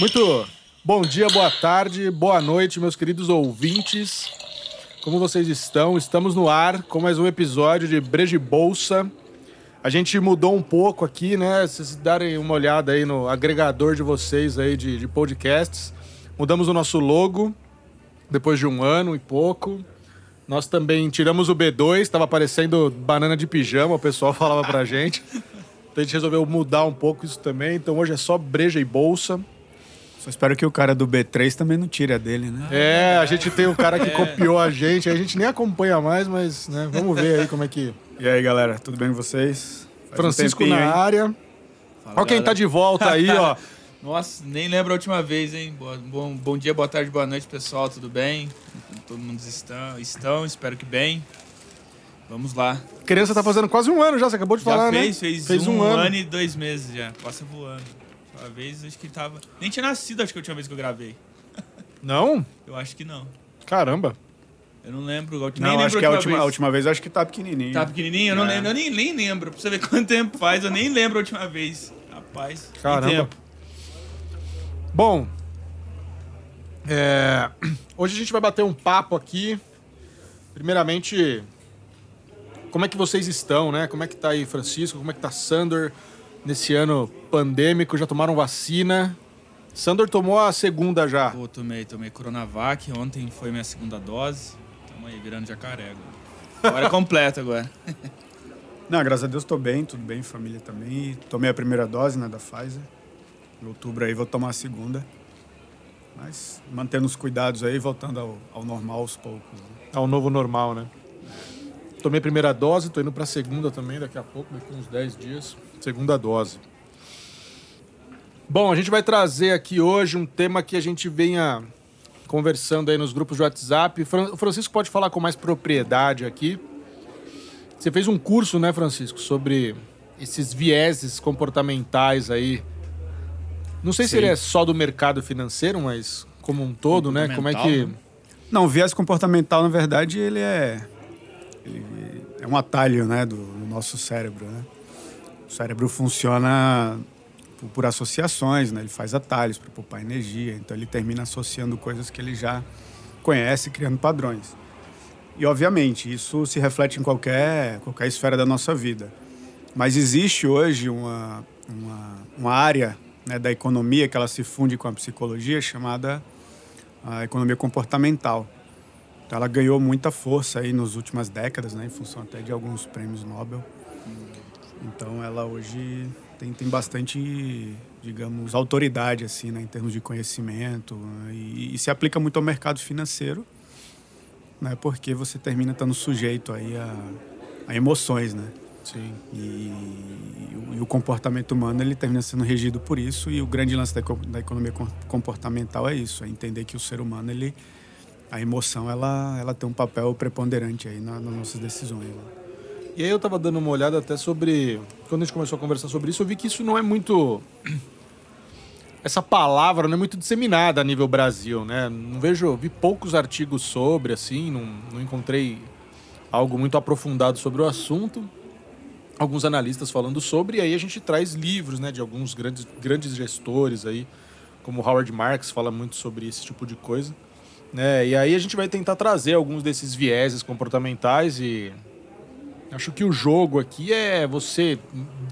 Muito bom dia, boa tarde, boa noite, meus queridos ouvintes. Como vocês estão? Estamos no ar com mais um episódio de Breje Bolsa. A gente mudou um pouco aqui, né? Se vocês darem uma olhada aí no agregador de vocês aí de, de podcasts. Mudamos o nosso logo depois de um ano e pouco. Nós também tiramos o B2, estava aparecendo banana de pijama, o pessoal falava pra gente. Então a gente resolveu mudar um pouco isso também. Então hoje é só breja e bolsa. Só espero que o cara do B3 também não tire a dele, né? É, a gente tem um cara que copiou a gente, a gente nem acompanha mais, mas né, vamos ver aí como é que. E aí, galera, tudo bem com vocês? Faz Francisco um tempinho, na hein? área. Olha quem tá de volta aí, ó. Nossa, nem lembro a última vez, hein? Bom, bom dia, boa tarde, boa noite, pessoal, tudo bem? Todo mundo estão, estão espero que bem. Vamos lá. A criança tá fazendo quase um ano já, você acabou de já falar, fez, né? Fez, fez um, um ano. ano e dois meses já, passa voando. Uma vez acho que tava. Nem tinha nascido, acho que a última vez que eu gravei. Não? Eu acho que não. Caramba. Eu não lembro. Eu não, nem acho que a última, vez. a última vez acho que tá pequenininho. Tá pequenininho? Eu, não é. lembro, eu nem, nem lembro. Pra você ver quanto tempo faz, eu nem lembro a última vez. Rapaz. Caramba. Bom. É... Hoje a gente vai bater um papo aqui. Primeiramente, como é que vocês estão, né? Como é que tá aí, Francisco? Como é que tá Sander? Nesse ano pandêmico, já tomaram vacina. Sandor tomou a segunda já. Pô, tomei, tomei Coronavac. Ontem foi minha segunda dose. Tamo aí, virando jacaré agora. Agora é completo agora. Não, graças a Deus tô bem, tudo bem, família também. Tomei a primeira dose, né, da Pfizer. Em outubro aí vou tomar a segunda. Mas mantendo os cuidados aí, voltando ao, ao normal aos poucos. Né? Ao novo normal, né? Tomei a primeira dose, tô indo pra segunda também daqui a pouco, daqui uns 10 dias segunda dose. Bom, a gente vai trazer aqui hoje um tema que a gente venha conversando aí nos grupos de WhatsApp. O Francisco pode falar com mais propriedade aqui. Você fez um curso, né, Francisco, sobre esses vieses comportamentais aí. Não sei Sim. se ele é só do mercado financeiro, mas como um todo, né? Como é que. Né? Não, o viés comportamental, na verdade, ele é. Ele é um atalho, né, do, do nosso cérebro, né? O cérebro funciona por, por associações, né? Ele faz atalhos para poupar energia, então ele termina associando coisas que ele já conhece, criando padrões. E, obviamente, isso se reflete em qualquer, qualquer esfera da nossa vida. Mas existe hoje uma, uma, uma área né, da economia que ela se funde com a psicologia chamada a economia comportamental. Então, ela ganhou muita força aí nas últimas décadas, né, em função até de alguns prêmios Nobel. Então ela hoje tem, tem bastante, digamos, autoridade assim, né, em termos de conhecimento né, e, e, se aplica muito ao mercado financeiro, né, porque você termina estando sujeito aí a, a emoções, né? Sim. E, e, e, o comportamento humano ele termina sendo regido por isso e o grande lance da, da economia comportamental é isso, é entender que o ser humano ele a emoção ela ela tem um papel preponderante aí na, nas nossas decisões. Né? E aí eu tava dando uma olhada até sobre. Quando a gente começou a conversar sobre isso, eu vi que isso não é muito. Essa palavra não é muito disseminada a nível Brasil, né? Não vejo. Vi poucos artigos sobre, assim, não, não encontrei algo muito aprofundado sobre o assunto. Alguns analistas falando sobre, e aí a gente traz livros, né, de alguns grandes, grandes gestores aí, como Howard Marks fala muito sobre esse tipo de coisa. Né? E aí a gente vai tentar trazer alguns desses vieses comportamentais e Acho que o jogo aqui é você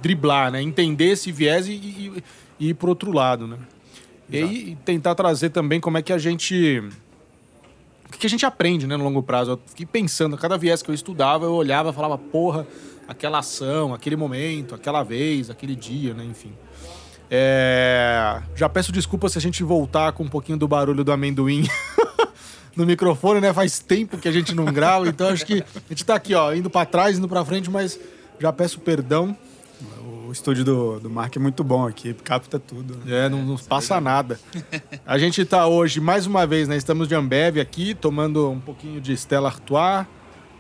driblar, né? Entender esse viés e, e, e ir pro outro lado, né? Exato. E aí tentar trazer também como é que a gente. O que a gente aprende, né, no longo prazo. Eu fiquei pensando, cada viés que eu estudava, eu olhava e falava, porra, aquela ação, aquele momento, aquela vez, aquele dia, né? Enfim. É... Já peço desculpa se a gente voltar com um pouquinho do barulho do amendoim. no microfone, né? Faz tempo que a gente não grava, então acho que a gente tá aqui, ó, indo para trás, indo para frente, mas já peço perdão. O estúdio do, do Mark é muito bom aqui, capta tudo. Né? É, não nos passa nada. A gente tá hoje, mais uma vez, né? Estamos de Ambev aqui, tomando um pouquinho de Stella Artois,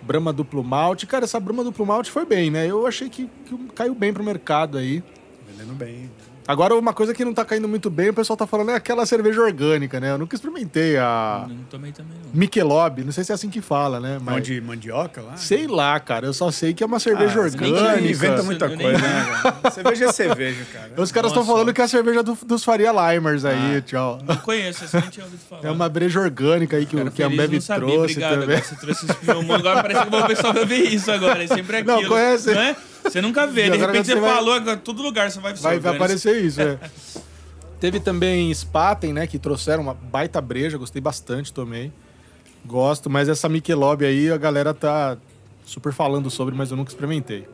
Brahma Duplo Malte. Cara, essa Brahma Duplo Malte foi bem, né? Eu achei que, que caiu bem pro mercado aí. Vendendo bem. Agora, uma coisa que não tá caindo muito bem, o pessoal tá falando é aquela cerveja orgânica, né? Eu nunca experimentei a Não tomei também, não. Michelob, não sei se é assim que fala, né? Mas... De mandioca lá? sei lá, cara, eu só sei que é uma cerveja Ah, orgânica. inventa muita Eu nem- coisa, né? cara? Cerveja é cerveja, cara. Os caras estão falando que é a cerveja do- dos Faria Limers aí, tchau. Não conheço, essa nem tinha ouvido falar. É uma breja orgânica aí que, o- Cara, que a feliz, Ambev não trouxe obrigado. também. Agora você trouxe meu mundo, agora parece que vou pessoal vai ver isso agora. É sempre Não, aquilo. conhece? Não é? Você nunca vê. De repente você você vai- falou, agora todo lugar você vai ver. Vai, vai aparecer isso, é. Teve também Spaten, né? Que trouxeram uma baita breja, gostei bastante, tomei. Gosto, mas essa Michelob aí a galera tá super falando sobre, mas eu nunca experimentei.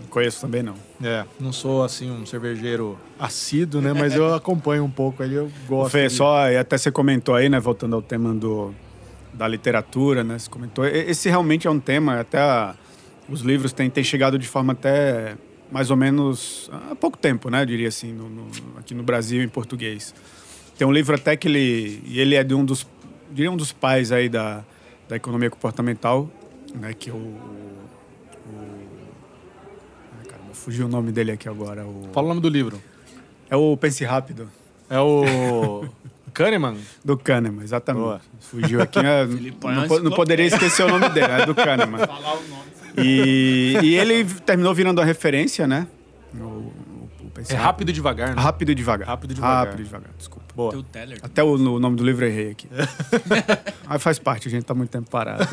Não conheço também, não. É, não sou assim um cervejeiro assíduo, né? Mas eu acompanho um pouco aí, eu gosto. Fê, de- só, e até você comentou aí, né, voltando ao tema do, da literatura, né, você comentou, esse realmente é um tema, até a- os livros têm, têm chegado de forma até mais ou menos há pouco tempo, né, eu diria assim, no- no- aqui no Brasil em português. Tem um livro até que ele, e ele é de um dos, diria um dos pais aí da, da economia comportamental, né, que é o, o, ai, caramba, fugiu o nome dele aqui agora, o, Fala o nome do livro. é o Pense Rápido. É o Kahneman. Do Kahneman, exatamente. Boa. Fugiu aqui, né? É não, não poderia esquecer o nome dele, é do Kahneman. Falar o nome. E, e ele terminou virando a referência, né? O, o, o É rápido e devagar, né? Rápido e devagar. Rápido e devagar. Rápido e devagar, desculpa. Boa. Teu Teller. Até o, o nome do livro eu errei aqui. Mas faz parte, a gente tá muito tempo parado.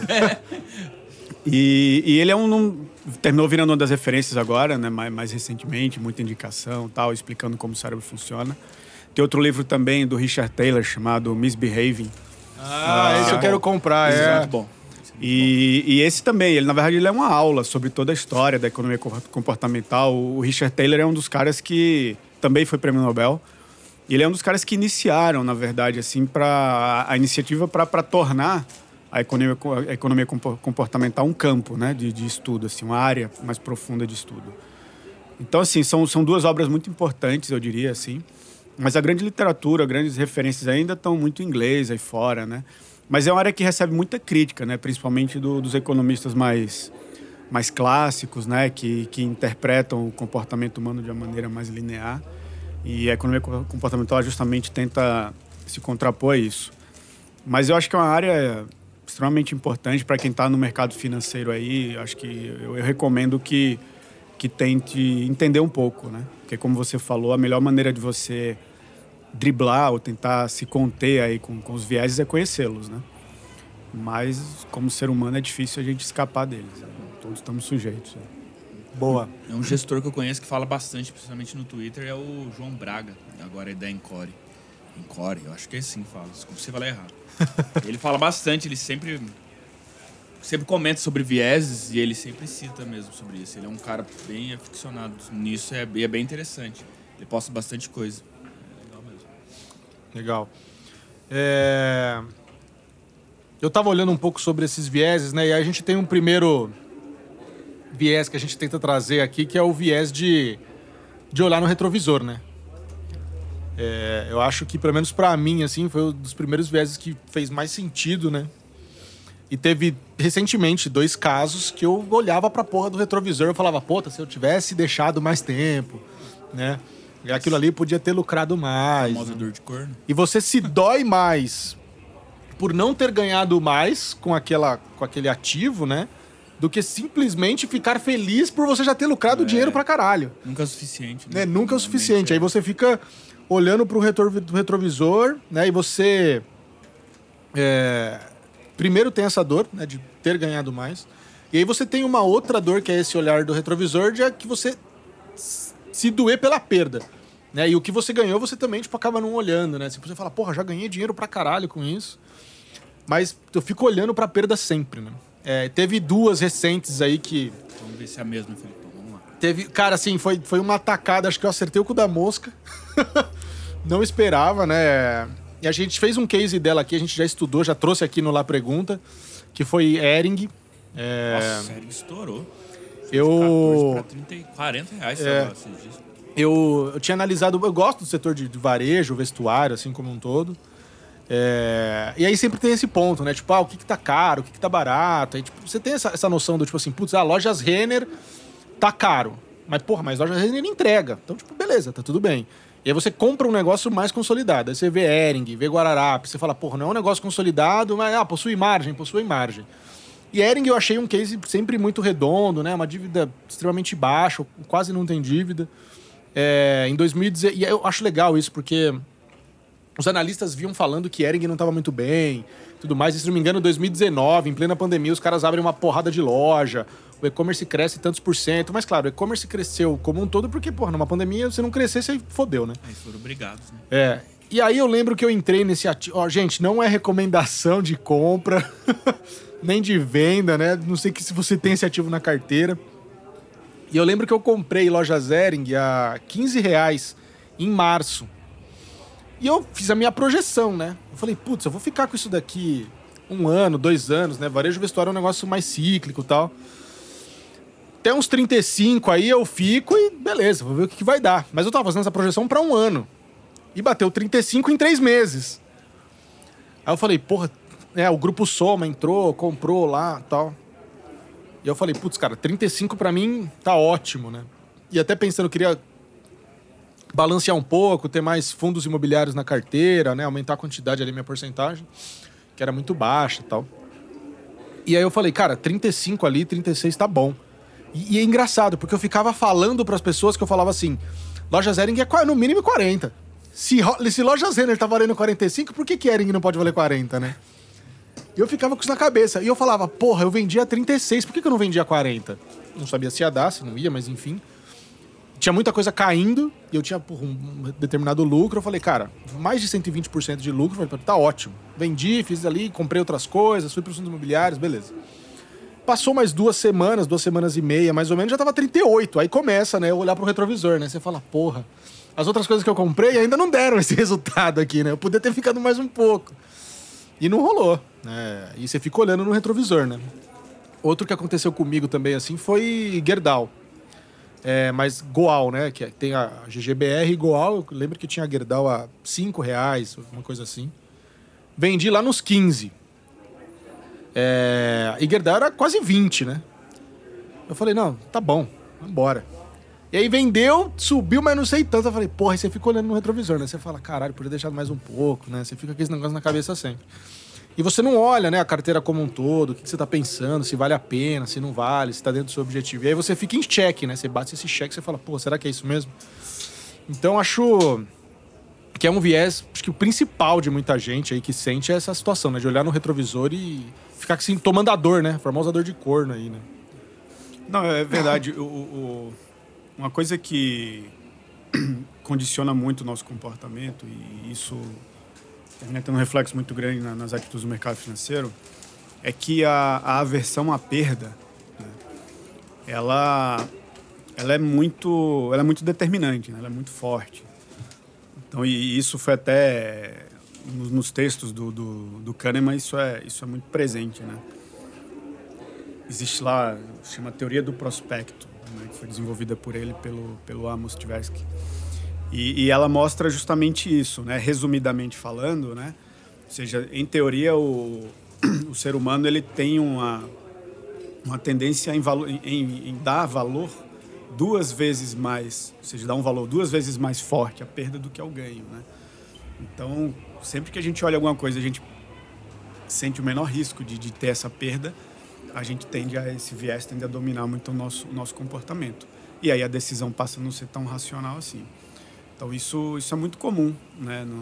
E, e ele é um, um- terminou virando uma das referências agora, né? Mais, mais recentemente, muita indicação, tal, explicando como o cérebro funciona. Tem outro livro também do Richard Taylor chamado Misbehaving. Ah, esse eu quero comprar, é. Muito bom. E, e esse também, ele na verdade ele é uma aula sobre toda a história da economia co- comportamental. O Richard Taylor é um dos caras que também foi prêmio Nobel. Ele é um dos caras que iniciaram, na verdade, assim, para a iniciativa para tornar a economia, co- a economia compo- comportamental um campo, né, de, de estudo, assim, uma área mais profunda de estudo. Então, assim, são, são duas obras muito importantes, eu diria, assim. Mas a grande literatura, grandes referências ainda estão muito em inglês aí fora, né? Mas é uma área que recebe muita crítica, né? Principalmente do- dos economistas mais, mais clássicos, né? Que, que interpretam o comportamento humano de uma maneira mais linear. E a economia co- comportamental justamente tenta se contrapor a isso. Mas eu acho que é uma área extremamente importante para quem está no mercado financeiro aí. Acho que eu, eu recomendo que, que tente entender um pouco, né? Porque como você falou, a melhor maneira de você driblar ou tentar se conter aí com, com os vieses é conhecê-los, né? Mas como ser humano é difícil a gente escapar deles. né? Todos estamos sujeitos. né? Boa. É um gestor que eu conheço que fala bastante, principalmente no Twitter, é o João Braga. Agora é da Encore. Encore, eu acho que é assim que fala. Desculpa se eu falar errado. ele fala bastante, ele sempre sempre comenta sobre vieses e ele sempre cita mesmo sobre isso. Ele é um cara bem aficionado nisso é, e é bem interessante. Ele posta bastante coisa. Legal. É, Eu tava olhando um pouco sobre esses vieses, né? E aí a gente tem um primeiro viés que a gente tenta trazer aqui, que é o viés de, de olhar no retrovisor, né? É, eu acho que, pelo menos pra mim, assim, foi um dos primeiros vieses que fez mais sentido, né? E teve recentemente dois casos que eu olhava pra porra do retrovisor e falava, puta, se eu tivesse deixado mais tempo, né? E aquilo ali podia ter lucrado mais. Famosa né? dor de corno. E você se dói mais por não ter ganhado mais com, aquela, com aquele ativo, né? Do que simplesmente ficar feliz por você já ter lucrado É. dinheiro pra caralho. Nunca é o suficiente. Né? Nunca é o suficiente. é. Aí você fica olhando pro retrovisor, né? E você. é, primeiro tem essa dor, né? De ter ganhado mais. E aí você tem uma outra dor, que é esse olhar do retrovisor, de que você se doer pela perda. Né? E o que você ganhou, você também tipo, acaba não olhando, né? Você fala, porra, já ganhei dinheiro pra caralho com isso. Mas eu fico olhando pra perda sempre, né? É, teve duas recentes aí que Vamos ver se é a mesma, Felipão. Vamos lá. Teve, cara, assim, foi, foi uma atacada, acho que eu acertei o cu da mosca. Não esperava, né? E a gente fez um case dela aqui, a gente já estudou, já trouxe aqui no La Pergunta, que foi Ering. É, Nossa, sério, estourou. Eu, 14 pra 30, e 40 reais, É. lá, eu, eu tinha analisado, eu gosto do setor de, de varejo, vestuário, assim como um todo. É, e aí sempre tem esse ponto, né? Tipo, ah, o que, que tá caro, o que, que tá barato. Aí, tipo, você tem essa, essa noção do tipo assim, putz, ah, lojas Renner tá caro. Mas, porra, mas loja Renner entrega. Então, tipo, beleza, tá tudo bem. E aí você compra um negócio mais consolidado. Aí você vê Ering, vê Guararapes, você fala, porra, não é um negócio consolidado, mas ah, possui margem, possui margem. E Ering eu achei um case sempre muito redondo, né? Uma dívida extremamente baixa, quase não tem dívida. É, em 2010, e eu acho legal isso, porque os analistas vinham falando que Ering não estava muito bem, tudo mais. E, se não me engano, em 2019, em plena pandemia, os caras abrem uma porrada de loja, o e-commerce cresce tantos por cento. Mas, claro, o e-commerce cresceu como um todo porque, porra, numa pandemia, você não crescer, você fodeu, né? Aí foram obrigados, né? É. E aí eu lembro que eu entrei nesse ativo. Ó, gente, não é recomendação de compra, nem de venda, né? Não sei que se você tem esse ativo na carteira. E eu lembro que eu comprei loja Zering a 15 reais em março. E eu fiz a minha projeção, né? Eu falei, putz, eu vou ficar com isso daqui um ano, dois anos, né? Varejo vestuário é um negócio mais cíclico tal. Até uns 35 aí eu fico e beleza, vou ver o que, que vai dar. Mas eu tava fazendo essa projeção para um ano. E bateu 35 em três meses. Aí eu falei, porra, é, o grupo Soma entrou, comprou lá tal. E eu falei, putz, cara, 35 para mim tá ótimo, né? E até pensando, queria balancear um pouco, ter mais fundos imobiliários na carteira, né? Aumentar a quantidade ali, minha porcentagem, que era muito baixa tal. E aí eu falei, cara, 35 ali, 36 tá bom. E, e é engraçado, porque eu ficava falando para as pessoas que eu falava assim: loja Zering é no mínimo 40. Se, se loja Zering tá valendo 45, por que, que Ering não pode valer 40, né? Eu ficava com isso na cabeça. E eu falava, porra, eu vendia 36, por que, que eu não vendia 40? Não sabia se ia dar, se não ia, mas enfim tinha muita coisa caindo e eu tinha porra, um determinado lucro. Eu falei, cara, mais de 120% de lucro. Falei, tá ótimo. Vendi, fiz ali, comprei outras coisas, fui para os fundos imobiliários, beleza. Passou mais duas semanas, duas semanas e meia, mais ou menos, já tava 38. Aí começa, né, eu olhar pro retrovisor, né? Você fala, porra, as outras coisas que eu comprei ainda não deram esse resultado aqui, né? Eu podia ter ficado mais um pouco. E não rolou, né? E você fica olhando no retrovisor, né? Outro que aconteceu comigo também, assim, foi Gerdau. É, mas Goal, né? Que é, tem a GGBR e Goal. Eu lembro que tinha a Gerdau a 5 reais, uma coisa assim. Vendi lá nos 15. É, e Gerdau era quase 20, né? Eu falei, não, tá bom, vambora. E aí vendeu, subiu, mas não sei tanto. Eu falei, porra, você fica olhando no retrovisor, né? Você fala, caralho, podia deixar mais um pouco, né? Você fica com esse negócio na cabeça sempre. E você não olha né, a carteira como um todo, o que, você está pensando, se vale a pena, se não vale, se está dentro do seu objetivo. E aí você fica em cheque, né? Você bate esse cheque e fala, pô, será que é isso mesmo? Então acho que é um viés, acho que o principal de muita gente aí que sente é essa situação, né? De olhar no retrovisor e ficar assim, tomando a dor, né? Formar dor de corno aí, né? Não, é verdade. o, o, uma coisa que condiciona muito o nosso comportamento, e isso termina tendo um reflexo muito grande nas atitudes do mercado financeiro, é que a, a aversão à perda, né, ela, ela, é muito, ela é muito determinante, né, ela é muito forte. Então, e isso foi até nos, nos textos do, do, do Kahneman, isso é, isso é muito presente. Né? Existe lá, chama Teoria do Prospecto, né, que foi desenvolvida por ele, pelo, pelo Amos Tversky e, e, ela mostra justamente isso, né? Resumidamente falando, né? Ou seja, em teoria o, o ser humano ele tem uma uma tendência em, em, em, dar valor duas vezes mais, ou seja, dar um valor duas vezes mais forte à perda do que ao ganho, né? Então, sempre que a gente olha alguma coisa, a gente sente o menor risco de, de ter essa perda, a gente tende a esse viés tende a dominar muito o nosso o nosso comportamento. E aí a decisão passa a não ser tão racional assim. Então isso, isso é muito comum né, no,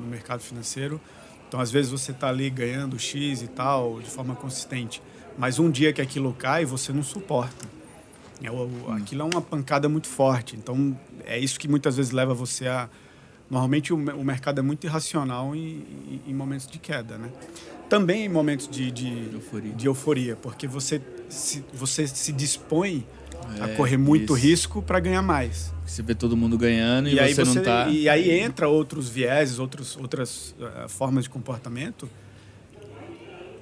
no mercado financeiro. Então às vezes você está ali ganhando X e tal de forma consistente, mas um dia que aquilo cai você não suporta. É, o, hum. aquilo é uma pancada muito forte. Então é isso que muitas vezes leva você a Normalmente o, o mercado é muito irracional em, em, em, momentos de queda, né? Também em momentos de, de, euforia. de euforia, porque você se, você se dispõe é, a correr muito isso. risco para ganhar mais. Você vê todo mundo ganhando e, e você, você, não tá. E aí entra outros vieses, outros, outras uh, formas de comportamento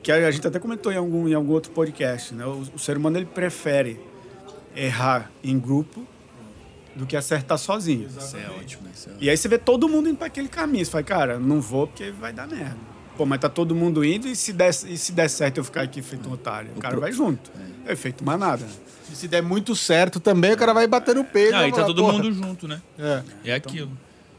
que a gente até comentou em algum, em algum outro podcast, né? O, o, ser humano ele prefere errar em grupo do que acertar sozinho. Isso é ótimo. Isso é ótimo. E aí você vê todo mundo indo para aquele caminho. Você fala, cara, não vou porque vai dar merda. Pô, mas tá todo mundo indo e se der, e se der certo eu ficar aqui feito um otário? O cara vai junto. É feito mais nada. E se der muito certo também, o cara vai bater no peito. Ah, e tá todo "Porra". mundo junto, né? É. É aquilo.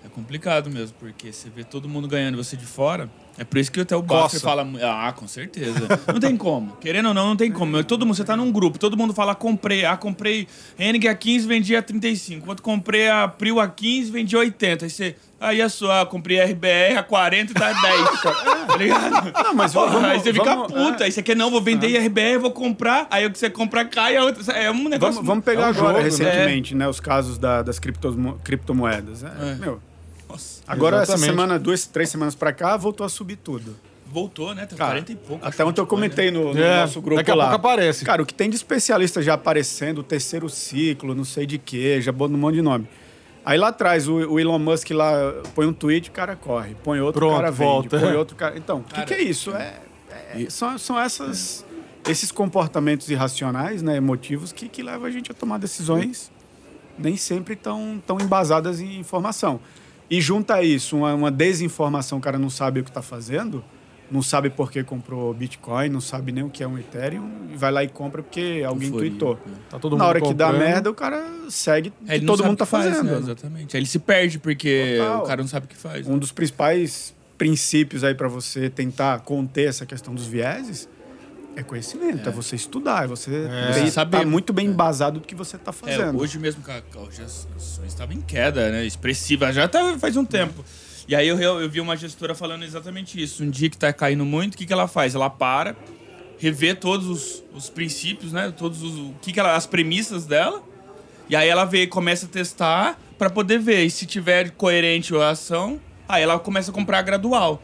É complicado mesmo, porque você vê todo mundo ganhando e você de fora. É por isso que até o Basser Coça. fala. Ah, com certeza. Não tem como. Querendo ou não, não tem como. Todo mundo, você tá num grupo, todo mundo fala, comprei. Ah, comprei Hennig a 15, vendi a 35. Quando comprei a Prio a 15, vendi a 80. Aí você. Aí a sua, ah, comprei a RBR a 40 e tá a 10. tá ligado? Não, mas Porra, vamos- aí você fica vamos- puta. é. Aí você quer, não, vou vender a RBR, vou comprar. Aí o que você compra cai, a outra. É um negócio. Vamos, vamos pegar É um agora, jogo, né? recentemente, né? Os casos da- das criptomo- criptomoedas. É, É. Meu, Nossa, agora Exatamente. essa semana, duas, três semanas pra cá, voltou a subir tudo. voltou, né? Cara, 40 e pouco. Até ontem eu comentei no, no É, nosso grupo daqui a lá. pouco aparece. Cara, o que tem de especialista já aparecendo, o terceiro ciclo, não sei de quê, já bota um monte de nome. Aí lá atrás, o, o Elon Musk lá põe um tweet, o cara corre. Põe outro, Pronto, o cara vende. volta. Põe outro, cara... Então, o que, que é isso? É, é- são, são essas, esses comportamentos irracionais, né, emotivos, que, que levam a gente a tomar decisões nem sempre tão, tão embasadas em informação. E junta a isso uma, uma desinformação, o cara não sabe o que está fazendo, não sabe por que comprou Bitcoin, não sabe nem o que é um Ethereum, e vai lá e compra porque alguém Euforia, tweetou. Tá todo Na mundo hora que dá comprando. merda, o cara segue o É, ele que todo mundo o tá que faz, fazendo. né? né? Exatamente. Aí ele se perde porque Total. o cara não sabe o que faz. Um dos principais princípios aí para você tentar conter essa questão dos vieses é conhecimento, é, você estudar, é você É. ter- Saber. tá muito bem embasado do que você tá É, fazendo. hoje mesmo, cara, as ações estavam em queda, né? Expressiva, já tá, faz um tempo. E aí eu, eu, vi uma gestora falando exatamente isso. Um dia que tá caindo muito, o que, que ela faz? Ela para, revê todos os, os princípios, né? Todos os, o que, que ela, as premissas dela. E aí ela vê, começa a testar para poder ver. E se tiver coerente a ação, aí ela começa a comprar gradual.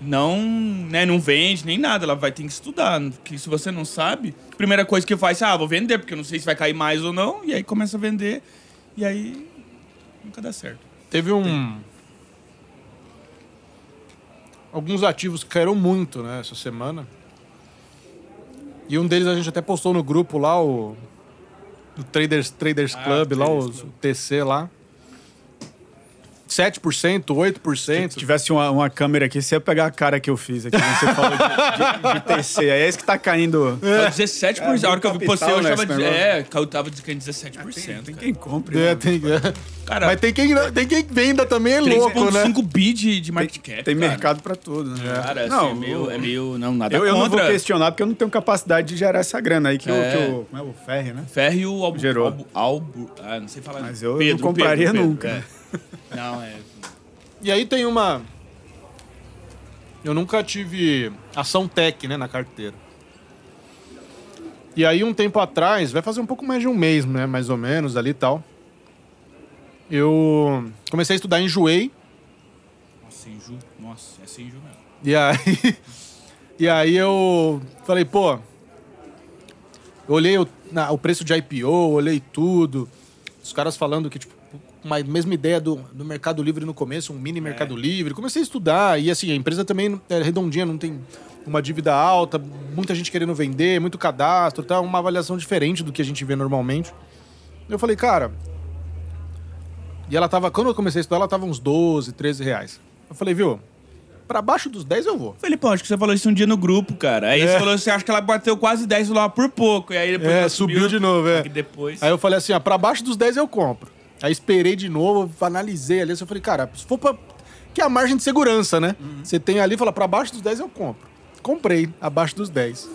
Não, né, não vende nem nada, ela vai ter que estudar. Porque se você não sabe, primeira coisa que faz, ah, vou vender, porque eu não sei se vai cair mais ou não. E aí começa a vender. E aí nunca dá certo. Teve um. Alguns ativos que caíram muito, né, essa semana. E um deles a gente até postou no grupo lá, o. Do Traders, Traders Ah, Club, lá, Traders os- Club. o TC lá. 7%, 8%. Se tivesse uma, uma câmera aqui, você ia pegar a cara que eu fiz aqui. Você falou de, de, de TC. É esse que tá caindo. É. 17%. É, a hora que eu postei, eu né, achava. esse de- negócio. é, caiu- tava dizendo 17%. Tem, tem cara. quem compre. É, né? tem, Cara, mas tem quem, tem quem venda também, é louco, né? 3,5 bi de, de market cap. Tem cara. mercado pra tudo, né? Cara, assim, Não, é, meio, é meio. Não, nada Eu, eu não vou contra. questionar porque eu não tenho capacidade de gerar essa grana aí que, É. o, que o, como é o Ferri, né? Ferro e o Albu, Gerou. Albu, Albu- ah, não sei falar. Mas eu Pedro, não compraria Pedro, Pedro, nunca. é. Não, é. E aí tem uma. Eu nunca tive ação tech, né, na carteira. E aí, um tempo atrás, vai fazer um pouco mais de um mês, né, mais ou menos, ali e tal. Eu comecei a estudar Enjoei. Nossa, Enju. Nossa, é sem Enju mesmo. E aí. e aí eu falei, pô. Eu olhei o, na- o preço de IPO, olhei tudo. Os caras falando que, tipo, uma mesma ideia do, do Mercado Livre no começo, um mini Mercado Livre. Comecei a estudar. E assim, a empresa também é redondinha, não tem uma dívida alta, muita gente querendo vender, muito cadastro, tá? Uma avaliação diferente do que a gente vê normalmente. Eu falei, cara. E ela tava. Quando eu comecei a estudar, ela tava uns 12, 13 reais. Eu falei, viu? Pra baixo dos 10 eu vou. Felipão, acho que você falou isso um dia no grupo, cara. Aí É. você falou, você acha que ela bateu quase 10 lá por pouco. E aí depois É, ela subiu de novo, é. E depois. Aí eu falei assim, ó, pra baixo dos 10 eu compro. Aí esperei de novo, analisei ali, eu falei, cara, se for pra... Que é a margem de segurança, né? Você tem ali, fala, pra baixo dos 10 eu compro. Comprei, abaixo dos 10.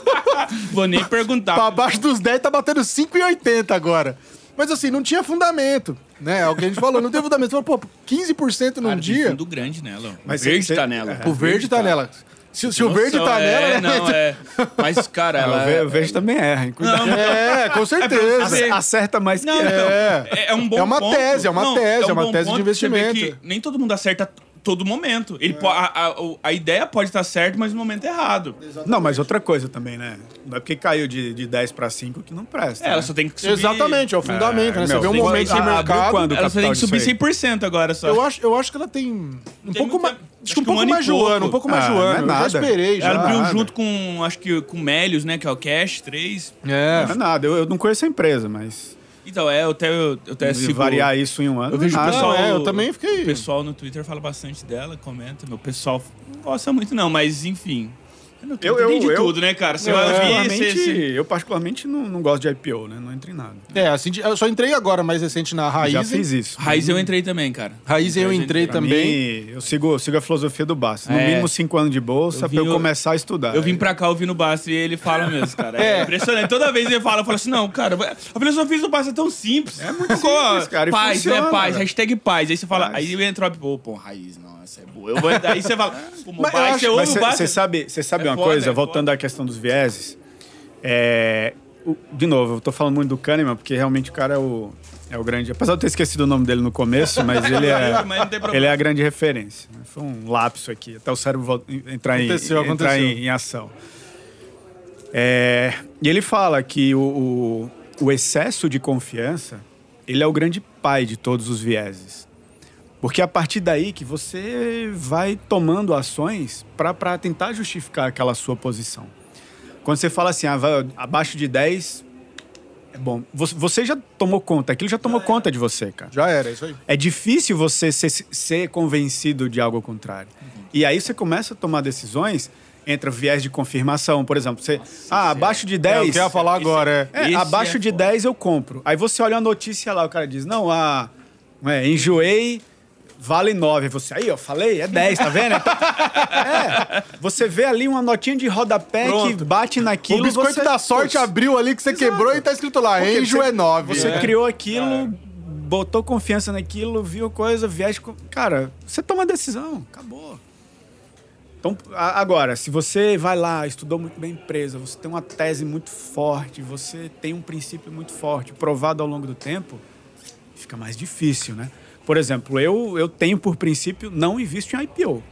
Vou nem perguntar. Pra baixo dos 10 tá batendo 5,80 agora. Mas assim, não tinha fundamento, né? É o que a gente falou, não tem fundamento. Você falou, pô, 15% num Cara, tem dia, fundo grande nela. Mas Mas verde você- tá nela. é. o verde tá nela. Se, se o verde tá é, nela, né? Não, é. Mas, cara, Ah, ela. o ve- o Verde também erra, hein? Cuidado. Não, É, com certeza. você- Acerta mais que Não, erra. então, É. é, é um bom É uma ponto. tese, é uma tese, é uma bom tese de ponto pra você ver investimento. que nem todo mundo acerta todo momento. Ele po- a, a, a ideia pode estar certa, mas no momento errado. Não, mas outra coisa também, né? Não é porque caiu de, de 10 pra 5 que não presta. É, ela né? só tem que subir. Exatamente, é o fundamento, É, né? Você meu, vê um momento de abriu mercado. quando? do Ela só tem que subir disso aí? 100% agora só. Eu acho, eu acho que ela tem um Tem pouco mais. acho que um um pouco e mais de um pouco. um mais um Ah, não é ano. Eu já nada. esperei, já. Ela abriu nada. junto com, acho que com Melios, né? Que é o Cash 3. É. Não é nada, eu, eu não conheço a empresa, mas. Então, é, eu até, eu, até E sigo... variar isso em um ano. Eu vejo o nada. pessoal. É, eu também fiquei- O pessoal no Twitter fala bastante dela, comenta. Meu pessoal não gosta muito, não, mas enfim. Eu- eu- tem de eu- tudo, né, cara? Você Eu, vai ouvir. particularmente, Você, você... eu particularmente não, não gosto de IPO, né? Não entro em nada. É, assim, eu só entrei agora mais recente na Raiz. Já fiz isso. Raiz eu entrei também, cara. Raiz eu entrei também. mim, eu sigo, sigo a filosofia do Basta. No É. mínimo cinco anos de bolsa Eu pra eu vim- começar a estudar. Eu vim pra cá ouvindo o Basta e ele fala mesmo, cara. É, É. impressionante. Toda vez ele fala, eu falo assim, não, cara, a filosofia do Basta é tão simples. É muito simples, cara, Paz, funciona, né? Paz, velho. hashtag paz. Aí você fala, Paz. aí entra pô, pô, Raiz, não, essa é boa. Eu vou, aí você fala, pô, Mas eu você ouve o Basta. você sabe, cê sabe É uma foda, coisa, é voltando foda. à questão dos vieses. É, o- de novo, eu tô falando muito do Kahneman, porque realmente o cara é o, é o grande. Apesar de eu ter esquecido o nome dele no começo, mas ele é, Mas ele é a grande referência. Foi um lapso aqui, até o cérebro vol- entrar, em, Aconteceu, entrar aconteceu. em, em ação. É, e ele fala que o, o, o excesso de confiança, ele é o grande pai de todos os vieses. Porque é a partir daí que você vai tomando ações para tentar justificar aquela sua posição. Quando você fala assim, ah, vai, abaixo de 10, é bom. Você, já tomou conta, aquilo já tomou conta de você, cara. Já era, isso aí. É difícil você ser, ser convencido de algo ao contrário. E aí você começa a tomar decisões, entra viés de confirmação, por exemplo. Você, ah, abaixo de É, 10. o que eu ia falar agora, é. É, Esse abaixo é de foda. 10 eu compro. Aí você olha a notícia lá, o cara diz: Não, a. É, enjoei, vale 9. Aí Você, aí, ó, falei, é 10, tá vendo? Então, é, você vê ali uma notinha de rodapé que Pronto. bate naquilo. O biscoito você, da sorte Putz, abriu ali que você Exato. quebrou e tá escrito lá, porque Enjo você- é 9. Você É. criou aquilo, botou confiança naquilo, viu coisa, viés. Cara, você toma a decisão, acabou. Então, agora, se você vai lá, estudou muito bem a empresa, você tem uma tese muito forte, você tem um princípio muito forte, provado ao longo do tempo, fica mais difícil, né? Por exemplo, eu, eu tenho por princípio não invisto em IPO.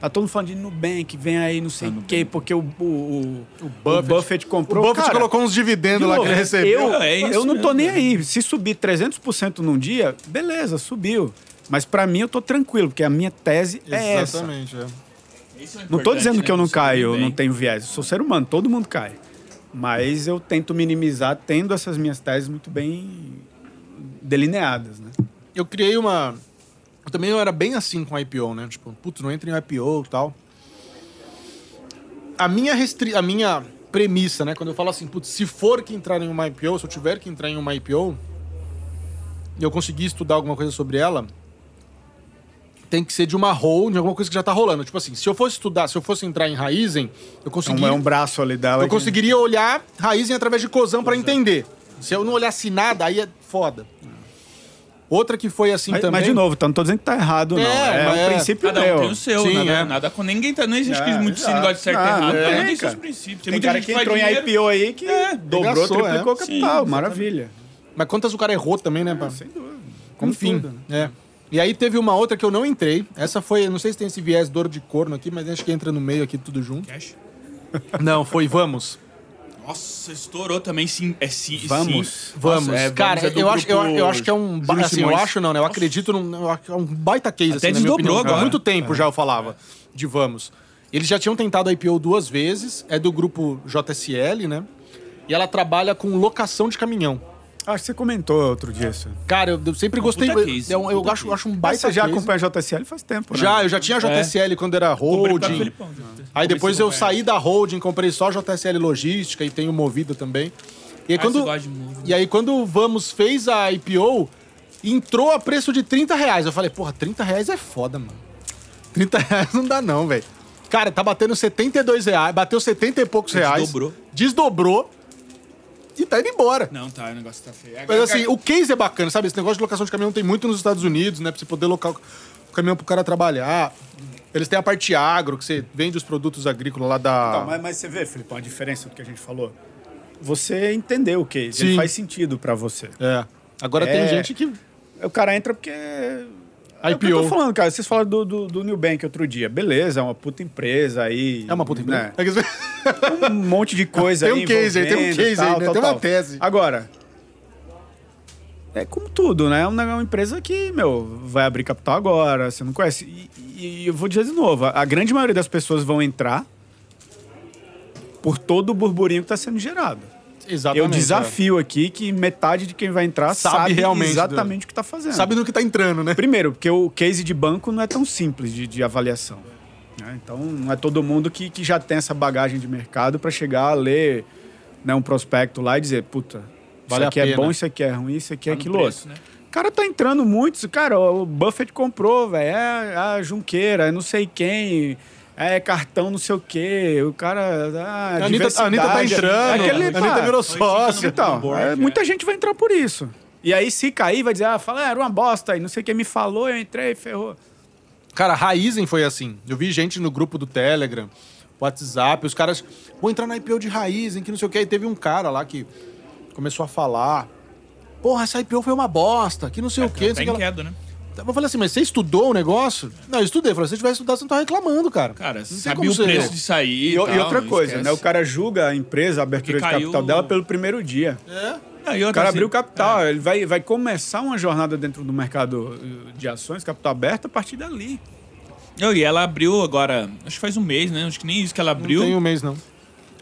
Tá todo mundo falando de Nubank, vem aí não sei o quê, porque o, o, o, o Buffett. Buffett, comprou. O Buffett Cara, colocou uns dividendos de lá que ele recebeu. Eu, É isso eu não tô mesmo, nem né? aí. Se subir 300% num dia, beleza, subiu. Mas pra mim eu tô tranquilo, porque a minha tese é essa. Exatamente, é. É Não tô dizendo que né? eu não Você caio, eu não tenho viés. Eu sou ser humano, todo mundo cai. Mas eu tento minimizar tendo essas minhas teses muito bem delineadas, né? Eu criei uma. Eu também eu era bem assim com IPO, né? Tipo, putz, não entra em IPO e tal. A minha, restri... a minha premissa, né? Quando eu falo assim, putz, se for que entrar em uma IPO, se eu tiver que entrar em uma IPO, e eu conseguir estudar alguma coisa sobre ela, tem que ser de uma hold, alguma coisa que já tá rolando. Tipo assim, se eu fosse estudar, se eu fosse entrar em Raizen, eu Então conseguiria, é um braço ali dela. eu que- conseguiria olhar Raizen através de Cozan pra entender. Se eu não olhasse nada, aí é foda. Outra que foi assim Mas, também. mas, de novo, tá, não tô dizendo que tá errado, não. É, É, mas um é- princípio Cada um meu. tem o seu, Sim, nada, é. nada com ninguém tá, não existe É, muito esse negócio de certo e Ah, errado. não Cada um tem, tem cara. seus princípios. Tem, muita cara gente que entrou em dinheiro- IPO aí que É, dobrou, regaçou, triplicou o é. capital. Sim, maravilha. Mas quantas o cara errou também, né? Pra... Sem dúvida. Como Enfim, tudo, né? é. E aí teve uma outra que eu não entrei. Essa foi, não sei se tem esse viés dor de corno aqui, mas acho que entra no meio aqui tudo junto. Cash. Não, foi Vamos. Nossa, estourou também, sim. É sim. Vamos. sim. Vamos. Nossa, é, Cara, Vamos é do eu, acho, eu, eu acho que é um. Assim, eu acho não, né? Eu acredito num. eu acho que É um baita case, Até assim, na minha desdobrou opinião. Há agora. muito tempo já eu falava de Vamos. Eles já tinham tentado a IPO duas vezes, é do grupo JSL, né? E ela trabalha com locação de caminhão. Acho que você comentou outro dia isso. Cara, eu, eu sempre Um gostei. puta case, eu, um eu acho, acho um Mas baita você já case. acompanha a JSL faz tempo, né? Já, eu já tinha JSL quando era holding. Já. Aí depois eu a saí da holding, comprei só JSL Logística e tenho Movida também. E aí, Ah, quando, e aí quando o Vamos fez a IPO, entrou a preço de 30 reais. Eu falei, porra, 30 reais é foda, mano. 30 reais não dá não, velho. Cara, tá batendo 72 reais, bateu 70 e poucos reais. Desdobrou. Desdobrou. E tá indo embora. Não, tá, o negócio tá feio. Mas assim, o case é bacana, sabe? Esse negócio de locação de caminhão tem muito nos Estados Unidos, né? Pra você poder locar o caminhão pro cara trabalhar. Eles têm a parte agro, que você vende os produtos agrícolas lá da. Então, mas, mas você vê, Felipe, a diferença do que a gente falou. Você entendeu o case, Sim. ele faz sentido pra você. É. Agora É. tem gente que. O cara entra porque. É o que eu IPO. tô falando, cara. Vocês falaram do, do, do Nubank outro dia. Beleza, é uma puta empresa aí. É uma puta empresa. né? Um monte de coisa Tem aí. um case aí, tem um case aí, tal, né? tal, Tem uma tal. tese. Agora. É como tudo, né? É uma uma empresa que, meu, vai abrir capital agora, você não conhece. E, e eu vou dizer de novo: a grande maioria das pessoas vão entrar por todo o burburinho que está sendo gerado. Exatamente, Eu desafio aqui que metade de quem vai entrar Sabe sabe, realmente exatamente o que está fazendo. Sabe no que tá entrando, né? Primeiro, porque o case de banco não é tão simples de, de avaliação. né? Então, não é todo mundo que, que já tem essa bagagem de mercado para chegar a ler né, um prospecto lá e dizer, puta, Vale isso a aqui é bom, isso aqui é ruim, isso aqui é Tá aquilo preço, outro. né? O cara tá entrando muito, cara, o Buffett comprou, velho, é a Junqueira, é não sei quem, é cartão não sei o quê, o cara... Ah, A Anitta, a Anitta tá diversidade. entrando, É aquele, a Anitta pá, virou sócio. então, board, é, é. muita gente vai entrar por isso. E aí, se cair, vai dizer, ah, fala, "Ah, era uma bosta aí, não sei quem me falou, eu entrei, ferrou. Cara, a Raizen foi assim. Eu vi gente no grupo do Telegram, WhatsApp, os caras, vou entrar na IPO de Raizen, que não sei o que. Aí teve um cara lá que começou a falar. Porra, essa IPO foi uma bosta, que não sei o quê. não Tá o que lá." queda, né? Eu falei assim, mas você estudou o negócio? Não, eu estudei. Eu falei, se você tivesse estudado, você não tá reclamando, cara. Cara, Não tem sabia como o você- preço de sair. E, E, o- e tal, outra coisa, esquece. né? O cara julga a empresa, a abertura de capital dela pelo primeiro dia. É. Não, e outra, O cara assim, abriu capital, ele vai, vai começar uma jornada dentro do mercado eh, de ações, capital aberto, a partir dali. Não, e ela abriu agora, acho que faz um mês, né? Acho que nem isso que ela abriu. Não tem um mês, não.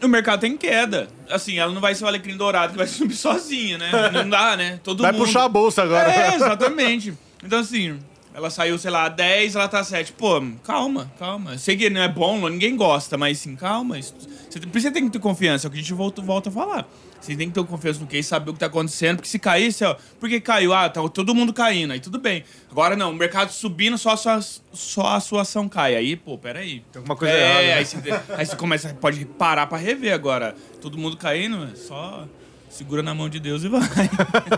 O mercado tá em queda. Assim, ela não vai ser o alecrim dourado que vai subir sozinha, né? Não dá, né? Todo Vai mundo... puxar a bolsa agora. É, exatamente. Então, assim, ela saiu, sei lá, 10, ela tá 7. Pô, calma, calma. Sei que não é bom, ninguém gosta, mas assim, calma. Você, você tem que ter confiança, é o que a gente volta, volta a falar. Você tem que ter confiança no case, saber o que tá acontecendo, porque se cair, você, ó, por que caiu? Ah, tá todo mundo caindo, aí tudo bem. Agora não, o mercado subindo, só a sua, só a sua ação cai. Aí, pô, peraí. Tem alguma coisa é, errada, né? Aí, você, aí você começa, pode parar pra rever agora. Todo mundo caindo, só segura na mão de Deus e vai.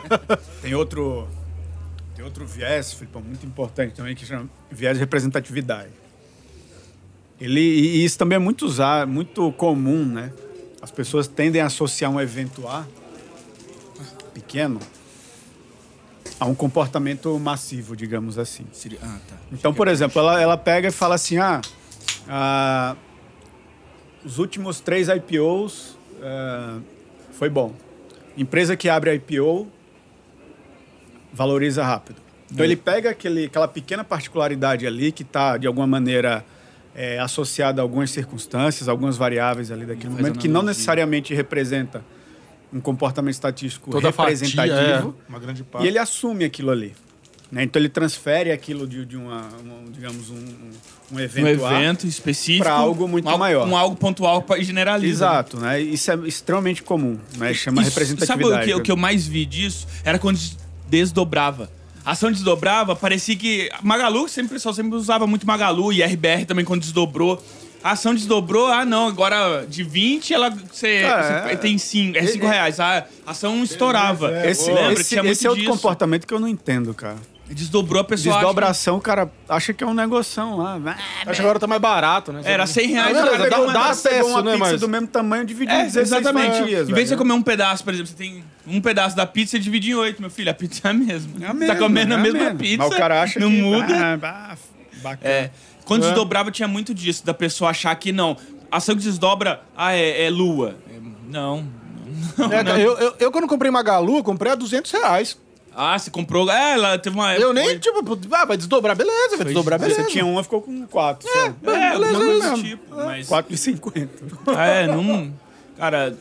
Tem outro, tem outro viés, Filipão, muito importante também, que chama viés de representatividade. Ele, e isso também é muito usar, muito comum, né? As pessoas tendem a associar um evento A, pequeno, a um comportamento massivo, digamos assim. Ah, tá. Então, por exemplo, ela, ela pega e fala assim: ah, ah, os últimos três IPOs ah, foi bom. Empresa que abre IPO valoriza rápido. Então, ele pega aquele, aquela pequena particularidade ali que está, de alguma maneira, é, associada a algumas circunstâncias, algumas variáveis ali daquele Faz momento, que não necessariamente representa um comportamento estatístico Toda representativo. é, uma grande parte. E ele assume aquilo ali. né? Então ele transfere aquilo de, de uma, uma, digamos, um, um- um um evento, evento específico pra algo muito um maior. Um algo pontual pra- e generaliza. Exato, né? Isso é extremamente comum, né? Chama Isso- representatividade. Sabe o que, o que eu mais vi disso? Era quando desdobrava. A ação desdobrava, parecia que. Magalu, sempre, o pessoal sempre usava muito Magalu e RBR também quando desdobrou. A ação desdobrou, ah não, agora de 20 ela você, Cara, você tem 5 é cinco é- reais. A ação estourava. Esse, Lembra? esse, esse é outro comportamento que eu não entendo, cara. Desdobrou a pessoa. acha Desdobração, o cara acha que é um negoção lá. Acho que agora tá mais barato, né? Era 100 reais. Ah, agora beleza, dá uma- dá Cara, acesso, uma né, pizza mas- do mesmo tamanho dividiu em É, 16 exatamente. fatias. em vez de você comer um pedaço, por exemplo, você tem um pedaço da pizza e divide em oito, meu filho. A pizza é a mesma. É a tá mesma, comendo é a mesma mesma. pizza. Mas o cara acha não que... muda. Ah, bah, bacana. É. Quando É. desdobrava, tinha muito disso, da pessoa achar que não. Ação que desdobra, ah, é, é lua. É, não. não, É, não. eu, eu, eu, quando comprei Magalu, comprei a 200 reais. Ah, você comprou. É, ela teve uma. Eu nem, tipo, ah, vai desdobrar, beleza, vai Foi- desdobrar, beleza. Você tinha uma, ficou com 4. É, beleza, alguma coisa mesmo. do tipo. Mas. 4,50. É, não. Cara.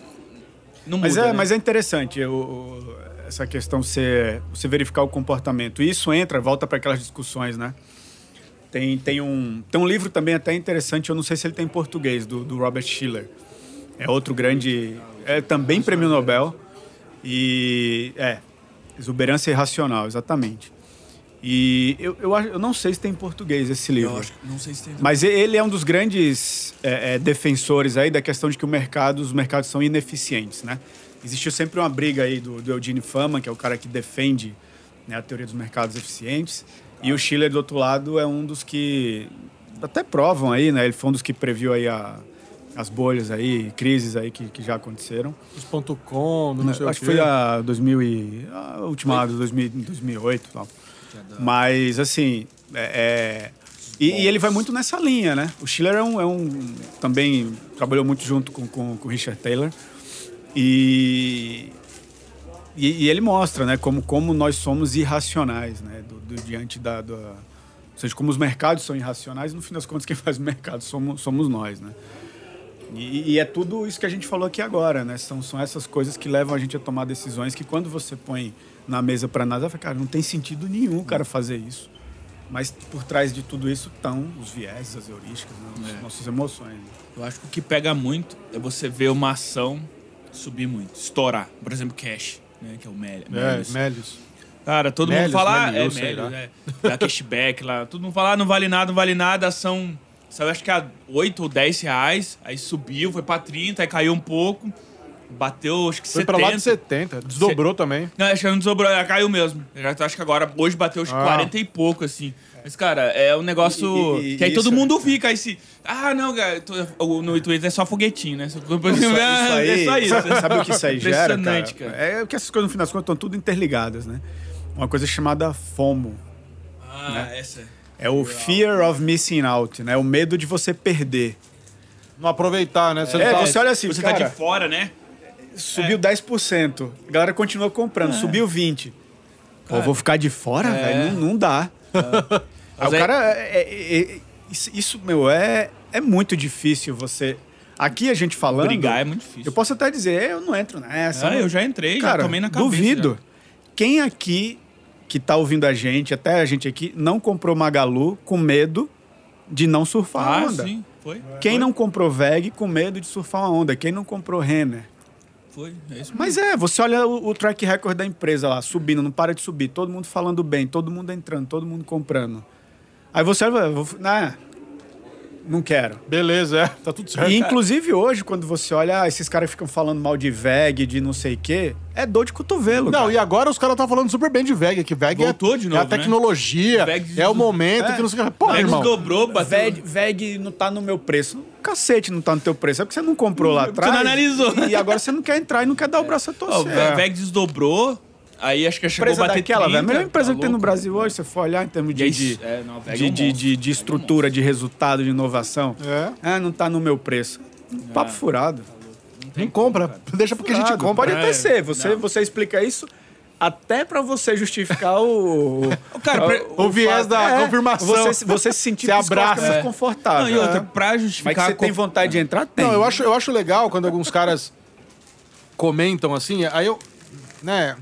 Não Mas muda, é, né? mas é interessante o- o- essa questão você, você verificar o comportamento. E isso entra, volta para aquelas discussões, né? Tem, tem, um, tem um livro também até interessante, eu não sei se ele tem em português, do, do Robert Schiller. É outro grande. É também prêmio Nobel. E. É. Exuberância Irracional, exatamente. E eu, eu, eu não sei se tem em português esse livro. Eu acho não sei se tem. Mas ele é um dos grandes é, é, defensores aí da questão de que o mercado, os mercados são ineficientes, né? Existiu sempre uma briga aí do, do Eugene Fama, que é o cara que defende né, a teoria dos mercados eficientes, e o Schiller, do outro lado, é um dos que até provam aí, né? Ele foi um dos que previu aí a- as bolhas aí, crises aí que, que já aconteceram. Os ponto .com, não sei Acho o que foi a 2000 e, a última de 2000, 2008 e tal. Mas, assim, é, é- e, e ele vai muito nessa linha, né? O Schiller é um, é um- também trabalhou muito junto com, com, com o Richard Taylor. E, e, e ele mostra, né, como, como nós somos irracionais, né, do, do- diante da, da- Ou seja, como os mercados são irracionais, no fim das contas, quem faz o mercado somos, somos nós, né? E, e é tudo isso que a gente falou aqui agora, né? São, são essas coisas que levam a gente a tomar decisões que quando você põe na mesa para nada, fala, cara, não tem sentido nenhum o cara fazer isso. Mas por trás de tudo isso estão os viés, as heurísticas, né? as É. nossas emoções. Eu acho que o que pega muito é você ver uma ação subir muito, estourar. Por exemplo, Cash, né? Que é o. É, Melius. Melios. Cara, todo Melius, mundo fala. Melius, é, sei Melius, é. Dá cashback lá. Todo mundo fala, ah, não vale nada, não vale nada. São. Saiu acho que a 8 ou 10 reais. Aí subiu, foi pra 30, aí caiu um pouco. Bateu, acho que Foi 70. pra lá de 70. Desdobrou também. Não, acho que não ela caiu mesmo. Eu já acho que agora, hoje bateu acho Ah. 40 e pouco, assim. Mas, cara, é um negócio. E- e- que aí todo isso- mundo fica aí se. Ah, não, cara, tô- o- no Twitter é só foguetinho, né? Só, Isso, é só isso. Sabe o que isso aí gera, Impressionante, cara? cara. É que essas coisas, no final das contas, estão tudo interligadas, né? Uma coisa chamada FOMO. Ah, essa. É o Fear of Missing Out, né? O medo de você perder. Não aproveitar, né? Você É, não tá- você olha assim, Você cara, tá de fora, né? subiu 10%, a galera continua comprando, subiu 20%. Pô, vou ficar de fora, É. velho? Não, não dá. Aí Mas o é- cara... é- é- é- isso, isso, meu, é, é muito difícil você... Aqui a gente falando... Brigar é muito difícil. Eu posso até dizer, eu não entro nessa. Ah, não- eu já entrei, Cara, já tomei na cabeça. duvido. já. Quem aqui que tá ouvindo a gente, até a gente aqui, não comprou Magalu com medo de não surfar a Ah, onda? sim, foi. Quem Foi, não comprou VEG com medo de surfar uma onda? Quem não comprou Renner? Foi, é isso Mas é, você olha o, o track record da empresa lá, subindo, não para de subir, todo mundo falando bem, todo mundo entrando, todo mundo comprando. Aí você olha, nah, não quero. Beleza, é. Tá tudo certo. E inclusive hoje, quando você olha, ah, esses caras ficam falando mal de VEG, de não sei o quê, é dor de cotovelo. Não, cara. e agora os caras estão falando super bem de VEG, que VEG é, Voltou de é novo, a tecnologia, né? É o momento É. que não sei o que. Pô, Veg irmão. dobrou, bateu. VEG, VEG não tá no meu preço. Cacete não tá no teu preço. É porque você não comprou lá Você atrás. não analisou. E agora você não quer entrar e não quer dar o braço a torcer. É. VEG desdobrou, aí acho que chegou a bater daquela, 30, velho. A melhor empresa tá que tem no. Brasil hoje, se você for olhar em termos de, de, é, não, de, é um de, de, de estrutura, de resultado, de inovação. É. Ah, não tá no meu preço. Papo furado. Não compra. Deixa porque a gente Furado. compra. Pode até É, ser. Você, não. você explica isso até pra você justificar o... Cara, pra- o viés da confirmação. Você, você se sentir Você abraça. É. confortável. Não, e outra, pra Mas que justificar... você tem vontade de entrar, tem. Não, eu acho, eu acho legal quando alguns caras comentam assim, aí eu, né,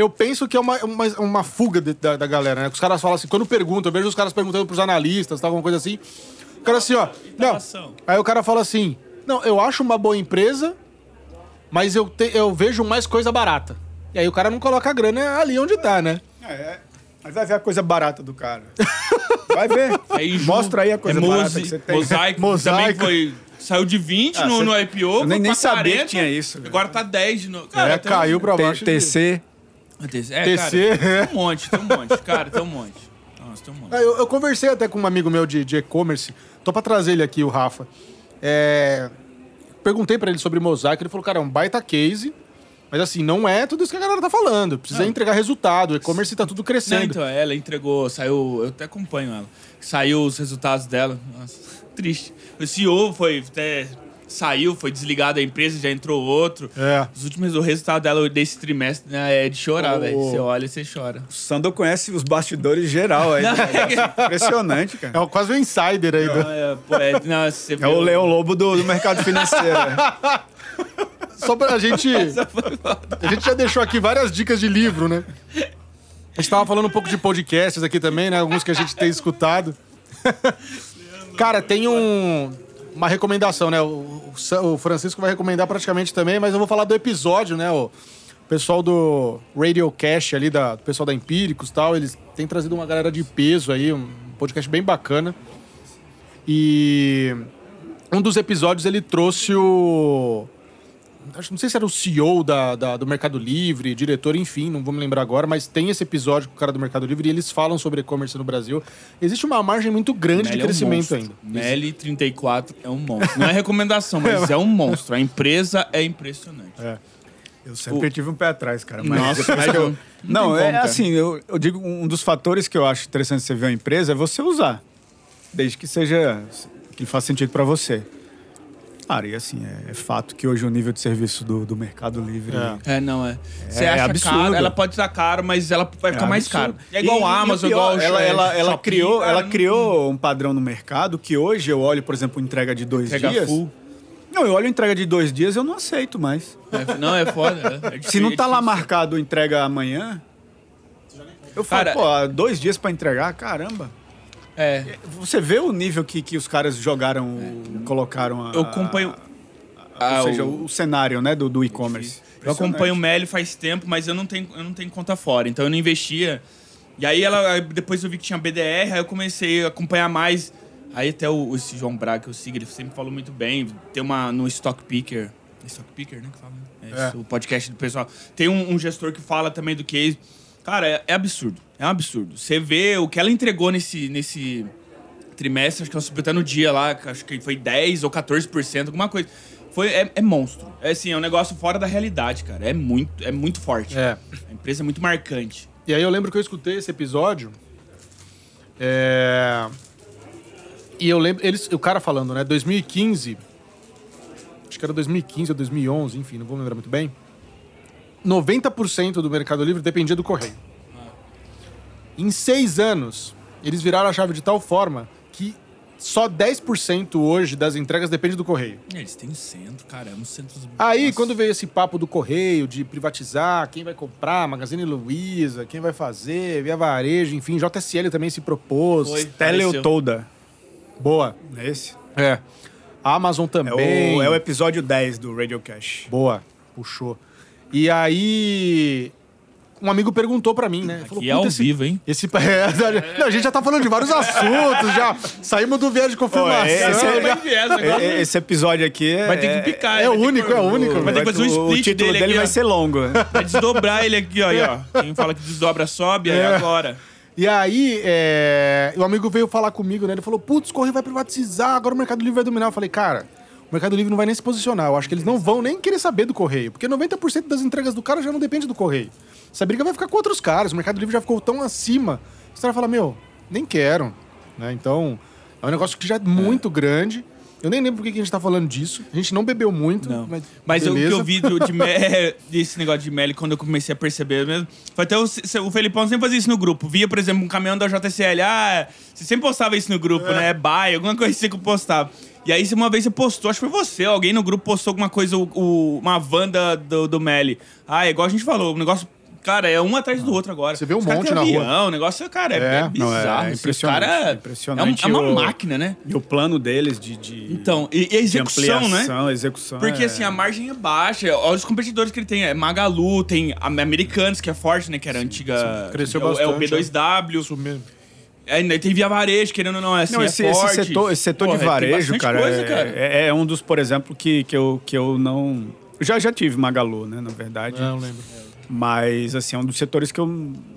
eu penso que é uma, uma, uma fuga de- da, da galera, né? Que Os caras falam assim, quando perguntam, eu vejo os caras perguntando pros analistas, tal, alguma coisa assim. O cara assim, ó, não. Aí o cara fala assim, não, eu acho uma boa empresa, mas eu, te- eu vejo mais coisa barata. E aí o cara não coloca a grana ali onde tá, né? É, é. Mas vai ver a coisa barata do cara. Vai ver. Aí, Ju, Mostra aí a coisa é barata Mose- que você tem. Mosaico, Mosaico. também foi... Saiu de 20 Ah, no, você- no IPO, Eu nem- nem sabia que 40, tinha isso. Agora tá 10 de novo. é, caiu um- pra T- baixo. TC. TC, é, TC, cara, tem um monte, tem um monte. Cara, tem um monte. Nossa, tem um monte. Ah, Eu, eu conversei até com um amigo meu de de e-commerce. Tô pra trazer ele aqui, o Rafa. É, Perguntei pra ele sobre mosaico. Ele falou, cara, é um baita case. Mas assim, não é tudo isso que a galera tá falando. Precisa entregar resultado. O e-commerce tá tudo Não, crescendo. então, ela entregou, saiu, eu até acompanho ela. Saiu os resultados dela. Nossa, triste. O CEO foi até saiu, foi desligado da empresa, já entrou outro. É. Os últimos o resultado dela desse trimestre né, é de chorar, Oh. velho. Você olha e você chora. O Sandro conhece os bastidores geral aí. Não, Impressionante, cara. É quase um insider aí. do- Não, é, pô, é, não, você É o Leão Lobo do, do mercado financeiro. Só pra gente. A gente já deixou aqui várias dicas de livro, né? A gente tava falando um pouco de podcasts aqui também, né? Alguns que a gente tem escutado. Cara, tem um, uma recomendação, né? O, o Francisco vai recomendar praticamente também, mas eu vou falar do episódio, né? O pessoal do Radio Cash ali, da, do pessoal da Empíricos e tal, eles têm trazido uma galera de peso aí, um podcast bem bacana. E um dos episódios ele trouxe o. Acho, não sei se era o CEO da, da- do Mercado Livre, diretor, enfim, não vou me lembrar agora, mas tem esse episódio com o cara do Mercado Livre e eles falam sobre e-commerce no Brasil. Existe uma margem muito grande de é um crescimento ainda. Melly 34 é um monstro. Não é recomendação, mas é um monstro. A empresa é impressionante. Eu sempre tive um pé atrás, cara. Mas Nossa, mas eu- não- Não, é como, assim, eu, eu digo, um dos fatores que eu acho interessante você ver uma empresa é você usar. Desde que seja. que faça sentido pra você. Cara, e assim, é, é fato que hoje o nível de serviço do, do Mercado Livre. É. É, não é. Você É acha absurdo. caro, ela pode estar caro, mas ela vai ficar É mais caro. É igual E- a Amazon, pior, igual o ela, ela, ela Shopee, criou, cara, ela não- criou um padrão no mercado que hoje eu olho, por exemplo, entrega de dois Entrega dias. full. Não, eu olho entrega de dois dias, eu não aceito mais. É, não, é foda. é- é Se não tá lá marcado entrega amanhã, eu falo, Cara, pô, dois dias pra entregar, caramba. É, Você vê o nível que, que os caras jogaram, o- colocaram a, eu acompanho. a- Ah, ou seja, o- o, cenário, né, do, do e-commerce. Eu acompanho o Meli faz tempo, mas eu não tenho, eu não tenho conta fora, então eu não investia. E aí ela, depois eu vi que tinha BDR, aí eu comecei a acompanhar mais. Aí até o, esse João Braga que eu sigo, ele sempre falou muito bem. Tem uma no Stock Picker. Stock Picker, né? Que fala, né? É, É. isso, O podcast do pessoal. Tem um, um gestor que fala também do case. Cara, é, é absurdo. É um absurdo. Você vê o que ela entregou nesse, nesse trimestre, acho que ela subiu até no dia lá, acho que foi 10 ou 14%, alguma coisa. Foi, é, é monstro. É assim, é um negócio fora da realidade, cara. É muito, é muito forte. É. A empresa é muito marcante. E aí eu lembro que eu escutei esse episódio. é, E eu lembro. Eles, o cara falando, né? 2015. Acho que era 2015 ou 2011, enfim, não vou lembrar muito bem. 90% do Mercado Livre dependia do correio. Em seis anos, eles viraram a chave de tal forma que só 10% hoje das entregas depende do correio. Eles têm centro, cara. É um centro. Aí, Nossa. quando veio esse papo do correio, de privatizar, quem vai comprar, Magazine Luiza, quem vai fazer, Via Varejo, enfim, JSL também se propôs. Foi. Teleutoda. Boa. É esse? É. A Amazon É também. o, é o episódio 10 do Radio Cash. Boa. Puxou. E aí, um amigo perguntou pra mim, né? Aqui é ao esse, vivo, hein? Esse, é, não, a gente já tá falando de vários assuntos, já saímos do viés de confirmação. Ó, é- esse é- já- viés, É- é- Esse episódio aqui é. Vai ter que picar. é único, que- é único. Vai ter que fazer um o split título dele, dele aqui, vai ó. ser longo. Vai desdobrar ele aqui, ó. ó. Quem fala que desdobra sobe, aí É. agora. E aí, é, o amigo veio falar comigo, né? Ele falou, putz, o Correio vai privatizar, agora o Mercado Livre vai dominar. Eu falei, cara, o Mercado Livre não vai nem se posicionar. Eu acho que eles não vão nem querer saber do Correio, porque 90% das entregas do cara já não depende do Correio. Essa briga vai ficar com outros caras. O Mercado Livre já ficou tão acima. Os caras falam, meu, nem quero. Né? Então, é um negócio que já é muito grande. Eu nem lembro por que a gente tá falando disso. A gente não bebeu muito, Não. mas, Mas o que beleza. eu vi do, de me- desse negócio de Meli, quando eu comecei a perceber mesmo, foi até o, o Felipão sempre fazia isso no grupo. Via, por exemplo, um caminhão da JCL. Ah, você sempre postava isso no grupo, né? É buy, alguma coisa assim que eu postava. E aí, uma vez você postou, acho que foi você, alguém no grupo postou alguma coisa, o, o- uma van da- do, do Meli. Ah, é igual a gente falou, o negócio. Cara, é um atrás do outro agora. Você vê um Os monte na rua. avião, O negócio, cara, é, É, é não, bizarro. é os impressionante, cara- impressionante É, um- é uma o- máquina, né? E o plano deles de. de Então, e, e a de execução, né? execução. Porque é- assim, a margem é baixa. Olha os competidores que ele tem. É Magalu, tem Americanos, que é forte, né? Que era a antiga. Cresceu é, o- É o bastante, B2W. Isso mesmo. É, ainda tem Via Varejo, querendo ou não, é assim, Não, é esse, esse forte. setor, esse setor Porra, de varejo, cara, coisa, é, cara. é- é um dos, por exemplo, que, que, eu, que eu não. eu Já, já tive Magalu, né, na verdade. Não lembro. Mas, assim, é um dos setores que eu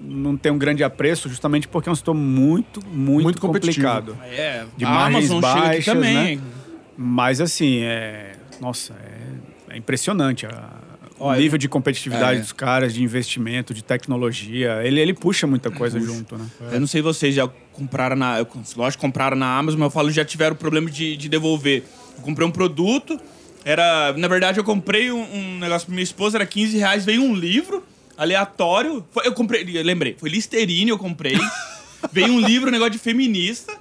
não tenho um grande apreço, justamente porque é um setor muito, muito, Muito complicado. É, De a margens Amazon chega aqui baixas, também. né? Mas, assim, é. Nossa, é, é impressionante. a- Olha, nível de competitividade é. dos caras, de investimento, de tecnologia. Ele, ele puxa muita coisa junto, né? Eu não sei vocês já compraram na. Eu, lógico, compraram na Amazon, mas eu falo já tiveram problema de, de devolver. Eu comprei um produto, era. Na verdade, eu comprei um, um negócio pra minha esposa, era 15 reais, veio um livro aleatório. Foi- eu comprei, eu lembrei, foi Listerine, eu comprei. veio um livro, um negócio de feminista,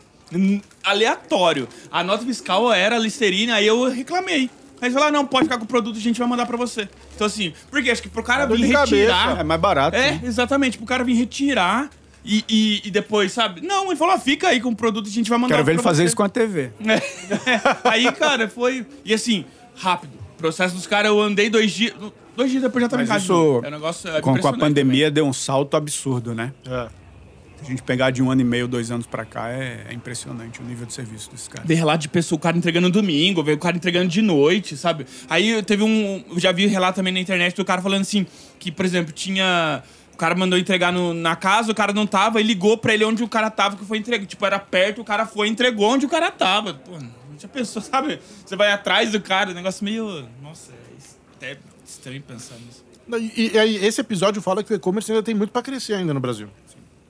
aleatório. A nota fiscal era Listerine, aí eu reclamei. Aí eles falaram, não, pode ficar com o produto, a gente vai mandar pra você. Então, assim, porque acho que pro cara Dor vir de cabeça, retirar. É mais barato. É, né? exatamente. Pro cara vir retirar e, e, e depois, sabe? Não, ele falou, ah, fica aí com o produto, a gente vai mandar Quero ver ele fazer você. isso com a TV. É. Aí, cara, foi... E assim, rápido. O processo dos caras, eu andei dois dias... Dois dias depois já tava Mas em casa. isso, novo. É um negócio é Com, com a pandemia deu um salto absurdo, né? É. A gente pegar de um ano e meio, dois anos pra cá, é, é impressionante o nível de serviço desses caras. Ver relato de pessoa, o cara entregando no domingo, ver o cara entregando de noite, sabe? Aí teve um. Eu já vi relato também na internet do cara falando assim: que, por exemplo, tinha. O cara mandou entregar no- na casa, o cara não tava, e ligou pra ele onde o cara tava, que foi entregue. Tipo, era perto, o cara foi e entregou onde o cara tava. Pô, já pensou, sabe? Você vai atrás do cara, o negócio meio. Nossa, é até estranho pensar nisso. E, e aí, esse episódio fala que o e-commerce ainda tem muito pra crescer ainda no Brasil.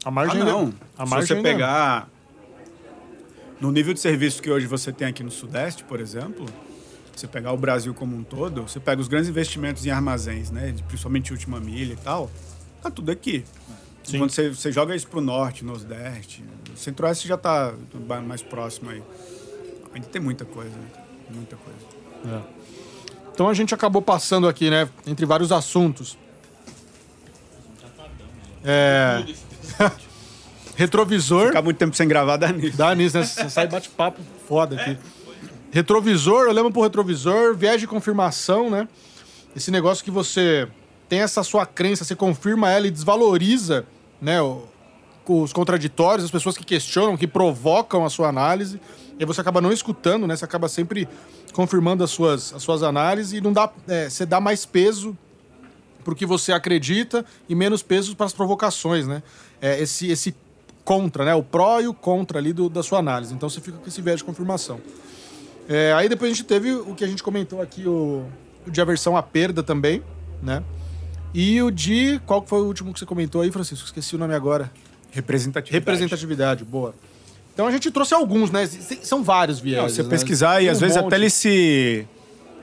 A Ah, margem não. ainda, a Se margem você ainda- pegar no nível de serviço que hoje você tem aqui no Sudeste, por exemplo, você pegar o Brasil como um todo, você pega os grandes investimentos em armazéns, né? Principalmente última milha e tal, tá tudo aqui. Sim. Quando você, você joga isso pro norte, nordeste, o centro-oeste já tá mais próximo aí. Ainda tem muita coisa, muita coisa. Então a gente acabou passando aqui, né, entre vários assuntos. É. Retrovisor. Ficar muito tempo sem gravar dá nisso. Dá nisso, né? Você sai bate-papo foda aqui. Retrovisor, eu lembro pro retrovisor, viés de confirmação, né? Esse negócio que você tem essa sua crença, você confirma ela e desvaloriza, né? Os contraditórios, as pessoas que questionam, que provocam a sua análise. E você acaba não escutando, né? Você acaba sempre confirmando as suas, as suas análises e não dá. é, você dá mais peso pro que você acredita e menos peso para as provocações, né? É, esse, esse contra, né? O pró e o contra ali do, da sua análise. Então você fica com esse viés de confirmação. É, aí depois a gente teve o que a gente comentou aqui, o, o de aversão à perda também, né? E o de. Qual que foi o último que você comentou aí, Francisco? Esqueci o nome agora. Representatividade. Representatividade, boa. Então a gente trouxe alguns, né? São vários Não, vieses. você né? pesquisar e Tem às um vezes monte. até ele se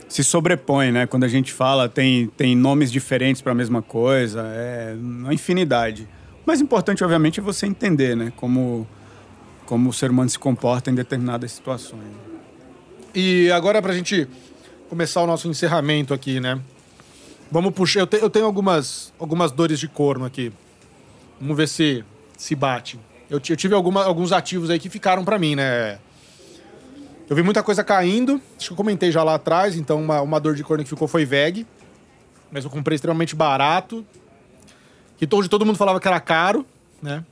se sobrepõe, né? Quando a gente fala, tem, tem nomes diferentes para a mesma coisa, é uma infinidade. Mais importante, obviamente, é você entender, né? Como, como o ser humano se comporta em determinadas situações. E agora pra gente começar o nosso encerramento aqui, né? Vamos puxar. Eu, te- eu tenho algumas, algumas dores de corno aqui. Vamos ver se se bate. Eu, eu tive alguma- alguns ativos aí que ficaram pra mim, né? Eu vi muita coisa caindo. Acho que eu comentei já lá atrás. Então, uma, uma dor de corno que ficou foi VEG. Mas eu comprei extremamente barato. Que onde todo mundo falava que era caro, né?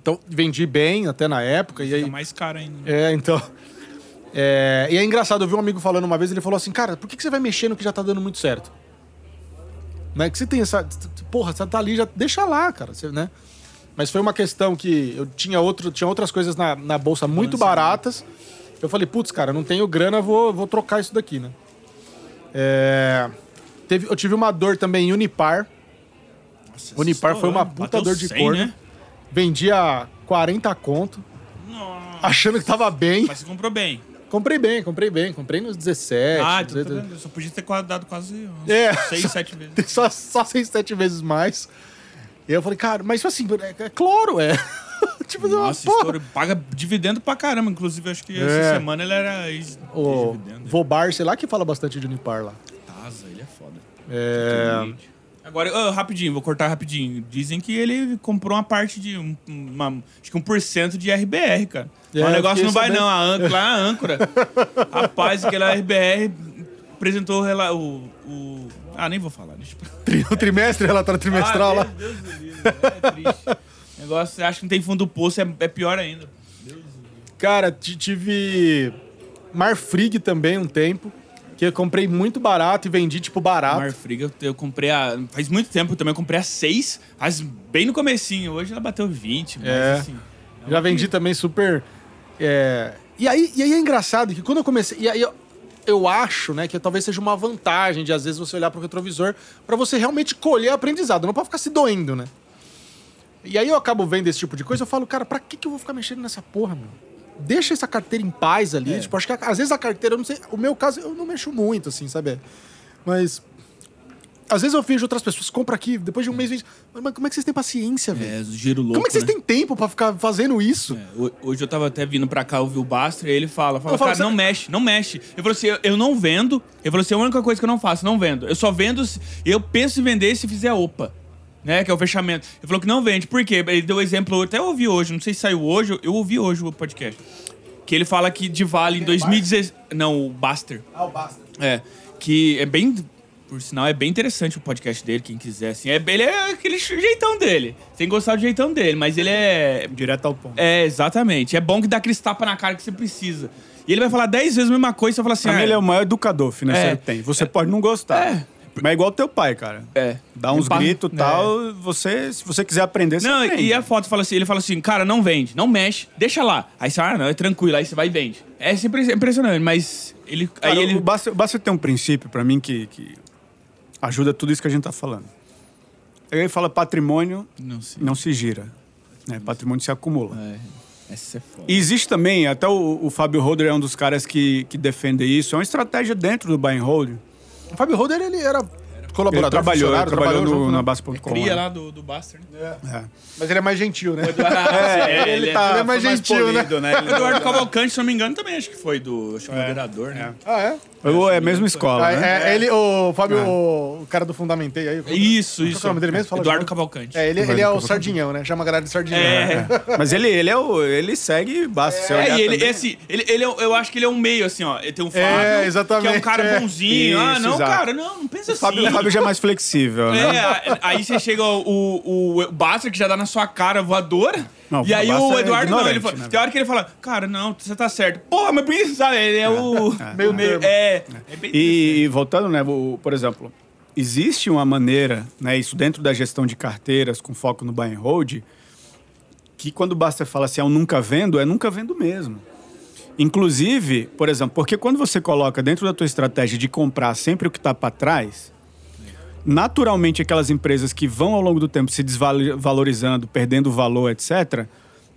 Então, vendi bem até na época. E aí, Fica mais caro ainda. né? é, então. É, e é engraçado, eu vi um amigo falando uma vez, ele falou assim, cara, por que, que você vai mexer no que já tá dando muito certo? Né? Que você tem essa. Porra, você tá ali, já deixa lá, cara. Você, né? Mas foi uma questão que eu tinha, outro, tinha outras coisas na, na bolsa muito baratas. Eu falei, putz, cara, não tenho grana, vou, vou trocar isso daqui, né? É, teve, eu tive uma dor também em Unipar. Nossa, Unipar foi uma puta Bateu dor de 100, corno. Né? Vendi a 40 conto, Nossa. achando que tava bem. Mas você comprou bem. Comprei bem, comprei bem. Comprei nos 17. ah, então tá 18. vendo? Eu só podia ter dado quase É. 6, 7 vezes. só, só seis, sete vezes mais. E eu falei, cara, mas isso assim, é, é cloro, é. tipo, Nossa, porra. estouro. Paga dividendo pra caramba. Inclusive, acho que É. essa semana ele era ex O dividendo. Vobar, sei lá, que fala bastante de Unipar lá. Taza, ele é foda. É. Agora, ô, rapidinho, vou cortar rapidinho. Dizem que ele comprou uma parte de. um- uma, acho que 1% de RBR, cara. É, o negócio não vai, sabendo. não. A âncora, lá a âncora. Rapaz, aquela RBR apresentou o, o, o. Ah, nem vou falar. Deixa eu... O trimestre, relatório trimestral ah, lá. Deus, Deus do livro, é triste. O negócio, você acha que não tem fundo do poço, é, é pior ainda. Cara, ti- tive Marfrig também um tempo. Que eu comprei muito barato e vendi, tipo, barato. Marfrig, eu, eu comprei a. Faz muito tempo eu também comprei a 6, faz bem no comecinho. Hoje ela bateu 20, mas É. assim. é Já vendi também super. é, E, aí, e aí é engraçado que quando eu comecei. E aí eu, eu acho, né, que talvez seja uma vantagem de às vezes você olhar pro retrovisor pra você realmente colher aprendizado, não pra ficar se doendo, né? E aí eu acabo vendo esse tipo de coisa, eu falo, cara, pra que, que eu vou ficar mexendo nessa porra, meu? Deixa essa carteira em paz ali. Tipo, acho que às vezes a carteira, eu não sei. O meu caso, eu não mexo muito, assim, sabe? Mas. Às vezes eu vejo outras pessoas, compra aqui, depois de um mês, vende. Mas como é que vocês têm paciência, velho? É, giro louco. Como é que vocês né? têm tempo pra ficar fazendo isso? É, ho- Hoje eu tava até vindo pra cá ouvir o Bastra e ele fala, fala falo, cara, você- não mexe, não mexe. Eu falei assim, eu, eu não vendo. Eu falei assim, a única coisa que eu não faço, não vendo. Eu só vendo, se- eu penso em vender se fizer OPA. Né, que é o fechamento. Ele falou que não vende. Por quê? Ele deu exemplo, eu até ouvi hoje, não sei se saiu hoje, eu ouvi hoje o podcast. Que ele fala que de Vale em 2016. Não, o Baster. Ah, o basta. É. Que é bem. Por sinal, é bem interessante o podcast dele, quem quiser. Assim, é, ele é aquele jeitão dele. Tem que gostar do jeitão dele, mas ele é. Direto ao ponto. É, exatamente. É bom que dá aquele tapa na cara que você precisa. E ele vai falar 10 vezes a mesma coisa e você fala assim. Pra mim, ah, ele é o maior educador financeiro É. que tem. Você pode não gostar. É. Mas é igual teu pai, cara. É. Dá uns Pa- gritos e é. tal. Você, se você quiser aprender, você Não, aprende. e a foto fala assim, ele fala assim, cara, não vende, não mexe, deixa lá. Aí você, ah, não, é tranquilo, aí você vai e vende. É sempre impressionante, mas ele. Cara, aí ele. Basta, Basta tem um princípio, pra mim, que, que ajuda tudo isso que a gente tá falando. Ele fala patrimônio Não sei. não se gira. Né? Patrimônio se acumula. É, essa é foda. E existe também, até o, o Fábio Holder é um dos caras que, que defende isso, é uma estratégia dentro do buy and hold. O Fábio Roder, ele era colaborador. Ele trabalhou, ele trabalhou junto, no, né? na Base.com. Cria né? lá do, do Buster. Né? É. Mas ele é mais gentil, né? É, ele tá- ele é mais gentil, né? O Eduardo Cavalcante, se não me engano, também acho que foi do acho que moderador, né? Ah, é? Ou é a mesma escola, Ah, né? é, ele, o Fábio, o, o cara do Fundamentei aí. Isso, isso. é o nome dele mesmo? Fala Eduardo. Cavalcante. É, ele, ele é o. Sardinhão, né? Chama a galera de Sardinhão. É. né? Mas ele, ele, é o, ele segue basta. É, e ele, esse, ele, ele é, eu acho que ele é um meio, assim, ó. Ele tem um Fábio, É, exatamente, que é um cara é. bonzinho. ah, não, exato. cara, não, não pensa O Fábio, assim. O Fábio já é mais flexível, né? É, aí você chega o, o, Buster, que já dá na sua cara voadora. Não, e aí o o é Eduardo não, ele fala, né, tem hora que ele fala, cara, não, você tá certo. Porra, mas por que, sabe? Ele é o. Meio o meio. termo. É, é bem E, e voltando, né, o- por exemplo, existe uma maneira, né, isso dentro da gestão de carteiras com foco no buy and hold, que quando o Buster fala assim, é um nunca vendo, é nunca vendo mesmo. Inclusive, por exemplo, porque quando você coloca dentro da tua estratégia de comprar sempre o que está para trás, naturalmente aquelas empresas que vão ao longo do tempo se desvalorizando, perdendo valor, etc.,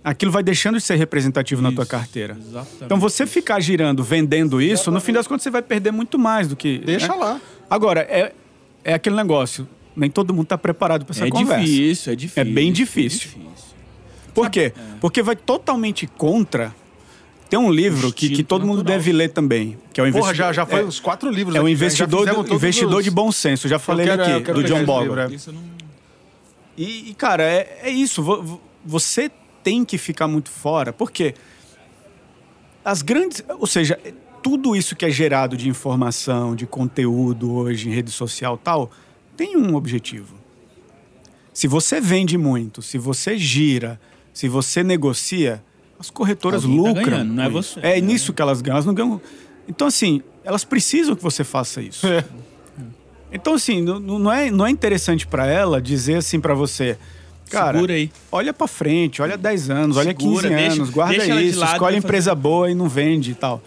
aquilo vai deixando de ser representativo na tua Isso, carteira. Exatamente. Então você ficar girando, vendendo isso, no fim das contas você vai perder muito mais do que. Deixa né? lá. Agora, é, é aquele negócio. Nem todo mundo está preparado para essa é conversa. difícil, é difícil. É bem difícil. é difícil. Por quê? Porque vai totalmente contra. Tem um livro que, que todo mundo natural. uns ler também, que é o Porra, já, já foi é, uns quatro livros é um aqui, já investidor, todos investidor os- de bom senso. Já falei quero- aqui, do John Bogle. é. E, e, cara, é, é isso. Vo- vo- Você tem que ficar muito fora. Por quê? As grandes. Ou seja, tudo isso que é gerado de informação, de conteúdo hoje em rede social e tal, tem um objetivo. Se você vende muito, se você gira, se você negocia, as corretoras Alguém tá lucram. ganhando, não é você. É É. nisso que elas ganham. Elas não ganham. Então, assim, elas precisam que você faça isso. É. Então, assim, não, não é, não é interessante pra ela dizer assim pra você, cara, Segura aí. olha pra frente, olha 10 anos, olha Segura, 15 deixa- anos, guarda deixa isso, lado escolhe empresa boa e não vende e tal.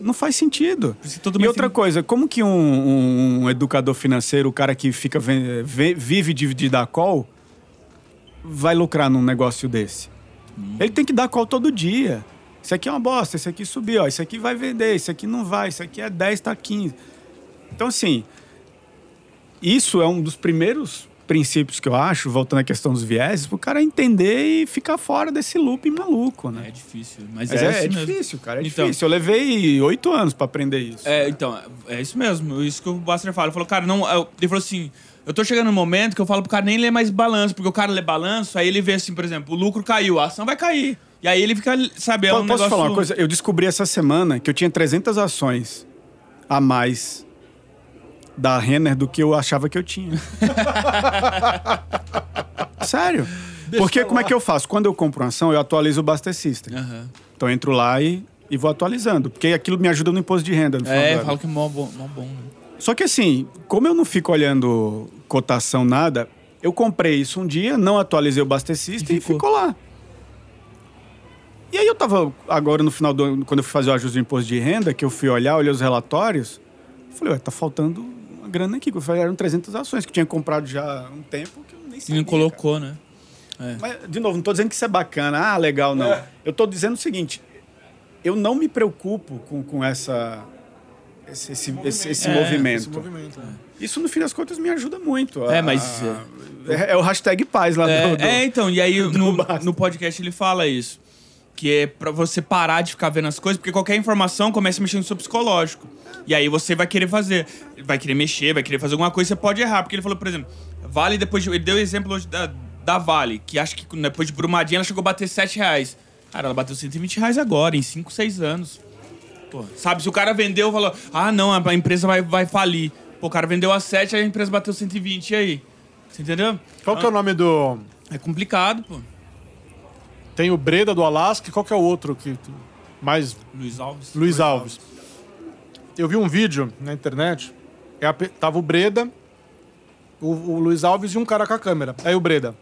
Não faz sentido. E outra tem- coisa, como que um, um- um educador financeiro, o cara que fica vive de, de dar call, vai lucrar num negócio desse? Hum. Ele tem que dar call todo dia. Isso aqui é uma bosta, isso aqui subiu, ó, isso aqui vai vender, isso aqui não vai, isso aqui é 10, tá 15. Então, assim, isso é um dos primeiros princípios que eu acho, voltando à questão dos vieses, pro cara entender e ficar fora desse looping maluco, né? É difícil, mas, Mas é, é, é difícil, cara, é Então- difícil. Eu levei oito anos pra aprender isso. É, então, é isso mesmo. Isso que o Buster fala. Ele falou, cara, não. eu- Ele falou assim: eu tô chegando no momento que eu falo pro cara nem ler mais balanço, porque o cara lê balanço, aí ele vê assim, por exemplo, o lucro caiu, a ação vai cair. E aí ele fica, sabe, é um Posso negócio... falar uma coisa? Eu descobri essa semana que eu tinha 300 ações a mais da Renner do que eu achava que eu tinha. Sério. Porque como é que eu faço? Quando eu compro uma ação, eu atualizo o Buster System. Aham. Então eu entro lá e, e vou atualizando. Porque aquilo me ajuda no imposto de renda. No É, falo que é mó bom, mó bom, né? Só que assim, como eu não fico olhando cotação, nada, eu comprei isso um dia, não atualizei o Buster System e ficou. lá. E aí eu tava, agora no final do ano, quando eu fui fazer o ajuste do imposto de renda, que eu fui olhar, olhei os relatórios, falei, ué, tá faltando uma grana aqui, que eu falei, eram 300 ações que eu tinha comprado já há um tempo, que eu nem E sabia, não colocou, né? cara. Mas, de novo, não tô dizendo que isso é bacana, ah, legal, não. Eu tô dizendo o seguinte, eu não me preocupo com, com essa... Esse, esse, esse, esse É, movimento. Esse movimento. né? Isso, no fim das contas, me ajuda muito. É, A- mas, É, é o hashtag paz lá É, do... do- é, então, e aí no, no podcast ele fala isso. Que é pra você parar de ficar vendo as coisas, porque qualquer informação começa a mexer no seu psicológico. E aí você vai querer fazer, vai querer mexer, vai querer fazer alguma coisa, você pode errar. Porque ele falou, por exemplo, Vale depois de, Ele deu o exemplo hoje da, da Vale, que acho que depois de Brumadinho ela chegou a bater 7 reais. Cara, ela bateu 120 reais agora, em 5, 6 anos. Pô, sabe, se o cara vendeu, falou, ah, não, a empresa vai, vai falir. Pô, o cara vendeu a 7, a empresa bateu 120, e aí? Você entendeu? Qual que é o nome do... É complicado, pô. Tem o Breda do Alasca, qual que é o outro que... Mais... Luiz Alves. Luiz Alves. Eu vi um vídeo na internet, é tava o Breda, o, o Luiz Alves e um cara com a câmera. Aí o Breda.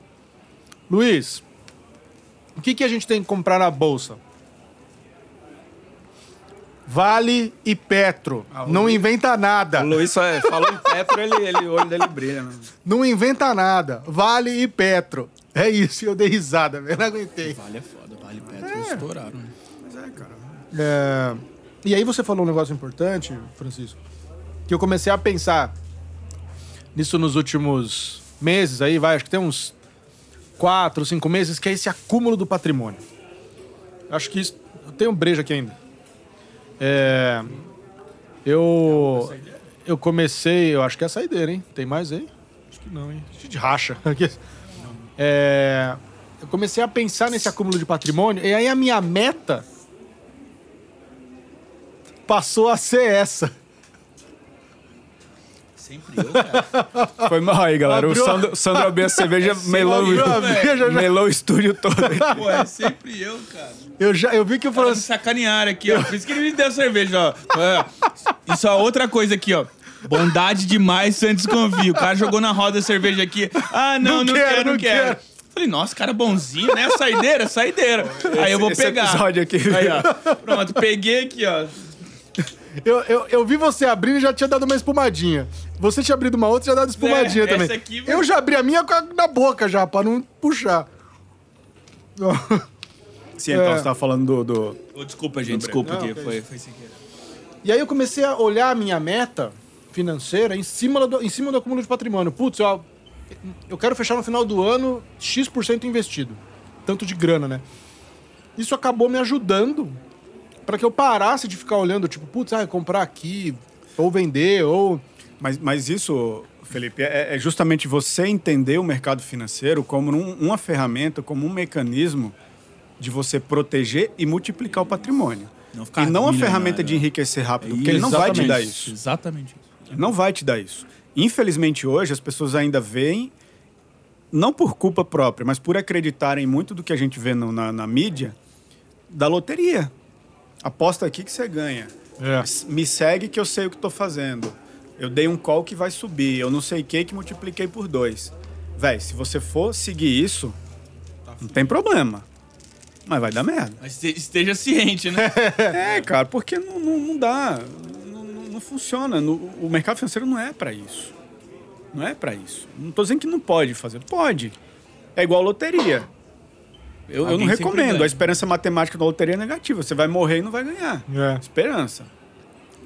Luiz, o que, que a gente tem que comprar na bolsa? Vale e Petro. Ah, Não Luiz- inventa nada. O Luiz só é, falou em Petro, ele, ele, o olho dele brilha. Né? Não inventa nada. Vale e Petro. É isso, eu dei risada, velho. Não aguentei. Vale é foda, Vale e Petro estouraram. né? Mas é, cara. É, E aí você falou um negócio importante, Francisco, que eu comecei a pensar. nisso nos últimos meses aí, vai, acho que tem uns quatro, cinco meses, que é esse acúmulo do patrimônio. Acho que isso. Eu tenho um brejo aqui ainda. É, eu. Eu comecei, eu acho que é a saideira, hein? Tem mais aí? Acho que não, hein? Gente racha. É, eu comecei a pensar nesse acúmulo de patrimônio, e aí a minha meta passou a ser essa. Sempre eu, cara. Foi mal aí, galera. Abriu- O Sandro, Sandro abriu a cerveja, melou, melou o estúdio todo. aqui. Pô, é sempre eu, cara. Eu, já, eu vi que o Pra Francisco. sacanear aqui, ó. Por isso que ele me deu cerveja, ó. Isso é outra coisa aqui, ó. Bondade demais, Santos confia. O cara jogou na roda a cerveja aqui. Ah, não, Não não, quero, quero, não não quero. quero. Falei, nossa, cara bonzinho, né? Saideira, saideira. Aí eu vou Esse pegar. episódio aqui. Aí, ó. Pronto, peguei aqui, ó. Eu, eu, eu vi você abrindo e já tinha dado uma espumadinha. Você tinha abrido uma outra e já dado espumadinha É, também. essa aqui- Eu já abri a minha com a- na boca já, pra não puxar. Sim, então É. você tava falando do. do- desculpa, gente, desculpa Não, que Foi, foi sem querer. E aí eu comecei a olhar a minha meta financeira em cima do, em cima do acúmulo de patrimônio. Putz, eu, eu quero fechar no final do ano X% investido. Tanto de grana, né? Isso acabou me ajudando para que eu parasse de ficar olhando, tipo, putz, ah, comprar aqui, ou vender, ou. Mas, mas isso, Felipe, é, é justamente você entender o mercado financeiro como um- uma ferramenta, como um mecanismo de você proteger e multiplicar o patrimônio. Não ficar e não a ferramenta de enriquecer rápido, porque ele não vai te dar isso. Exatamente isso. Não vai te dar isso. Infelizmente, hoje, as pessoas ainda veem, não por culpa própria, mas por acreditarem muito do que a gente vê no- na, na mídia, da loteria. Aposta aqui que você ganha. É. Me segue que eu sei o que estou fazendo. Eu dei um call que vai subir. Eu não sei o que que multipliquei por dois. Véi, se você for seguir isso, não tem problema. Mas vai dar merda. Mas este- esteja ciente, né? É, cara, porque não, não, não dá. Não, não- funciona. O mercado financeiro não é para isso. Não é para isso. Não tô dizendo que não pode fazer. Pode. É igual loteria. Eu, eu não recomendo. A esperança matemática da loteria é negativa. Você vai morrer e não vai ganhar. É. Esperança.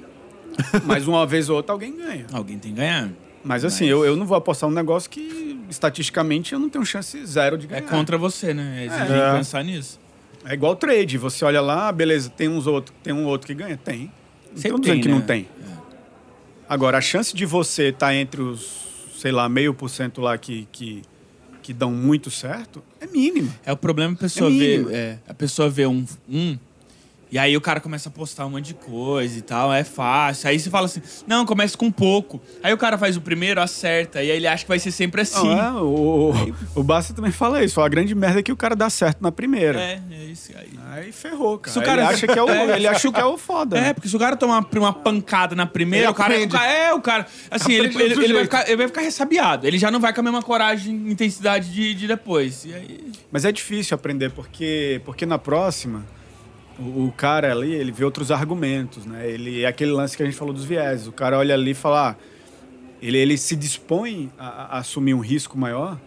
Mas uma vez ou outra alguém ganha. Alguém tem que ganhar. Mas assim, Eu, eu não vou apostar um negócio que, estatisticamente, eu não tenho chance zero de É ganhar. contra você, né? Você É. que pensar nisso. É igual trade. Você olha lá, beleza, tem uns outros, tem um outro que ganha? Tem. Não Sempre dizendo que né? não tem. Agora, a chance de você estar entre os, sei lá, meio por cento lá que, que, que dão muito certo é mínima. É o problema a pessoa É mínimo. é, a pessoa vê um, um. E aí o cara começa a postar um monte de coisa e tal, é fácil. Aí você fala assim, não, começa com pouco. Aí o cara faz o primeiro, acerta, e aí ele acha que vai ser sempre assim. Não, é? o, o, o Basta também fala isso. A grande merda é que o cara dá certo na primeira. É, é isso aí. Aí ferrou, cara. Se o cara- ele acha que é o, É, ele acha que é o foda. É, né? porque se o cara tomar uma, uma pancada na primeira, Ele o cara, o cara- É, o cara. Assim, ele, ele, ele vai ficar, ele vai ficar ressabiado. Ele já não vai com a mesma coragem intensidade de, de depois. E aí. Mas é difícil aprender, porque, porque na próxima, o, o cara ali, ele vê outros argumentos, né? Ele, é aquele lance que a gente falou dos vieses. O cara olha ali e fala... ah, ele, ele se dispõe a, a assumir um risco maior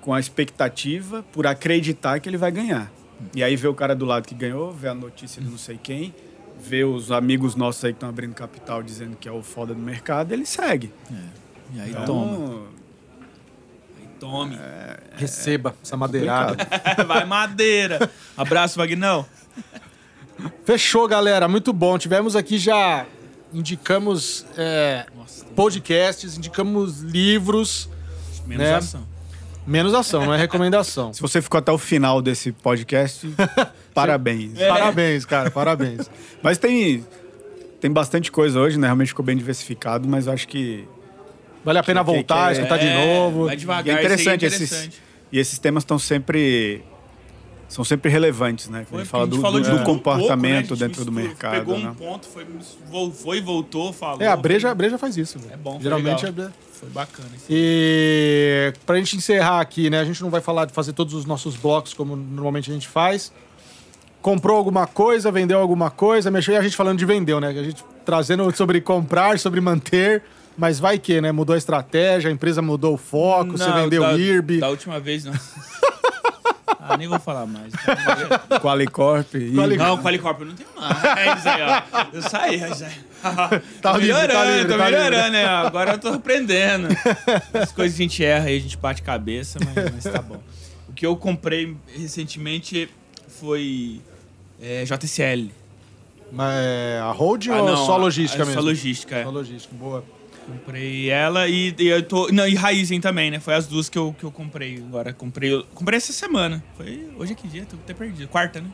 com a expectativa por acreditar que ele vai ganhar. E aí vê o cara do lado que ganhou, vê a notícia de não sei quem, vê os amigos nossos aí que estão abrindo capital dizendo que é o foda do mercado, ele segue. E aí Então, toma. Aí tome. Receba essa madeirada. vai madeira. Abraço, Vagnão. Fechou, galera. Muito bom. Tivemos aqui já. Indicamos é, Nossa, podcasts, indicamos livros. menos né? ação. Menos ação, não é recomendação. Se você ficou até o final desse podcast, parabéns. Parabéns, cara, parabéns. Mas tem, tem bastante coisa hoje, né? Realmente ficou bem diversificado, mas eu acho que Vale a pena Que- que- voltar, que- escutar de É, novo. Vai devagar, é interessante, é esses interessante. e esses temas estão sempre são sempre relevantes, né? Quando Foi a gente fala a gente do, do- de do tudo um comportamento pouco, né? A gente dentro do mercado, Pegou né? um ponto, foi, foi e voltou, falou. É, a breja, a breja faz isso. velho. É bom, foi Geralmente legal. é. Foi bacana. Isso. E pra gente encerrar aqui, né? A gente não vai falar de fazer todos os nossos blocos como normalmente a gente faz. Comprou alguma coisa, vendeu alguma coisa, mexeu e a gente falando de vendeu, né? A gente trazendo sobre comprar, sobre manter, mas vai que, né? Mudou a estratégia, a empresa mudou o foco, você Não, vendeu da, o IRB. Da última vez, não. Ah, nem vou falar mais. Qualicorp. E... Não, Qualicorp eu não tenho mais. Aí, ó. Eu saí, já. Tá tô livre, tá melhorando, livre, tô tá livre. melhorando, né? Agora eu tô aprendendo. As coisas que a gente erra aí, a gente bate cabeça, mas, mas tá bom. O que eu comprei recentemente foi é, JCL. Mas é a hold Ah, ou não, só a- logística é mesmo? Só logística, é. Só logística, boa. Comprei ela e, e eu tô. Não, e Raizen também, né? Foi as duas que eu, que eu comprei agora. Comprei, comprei essa semana. Foi. Hoje é que dia? Tô até perdido. Quarta, né?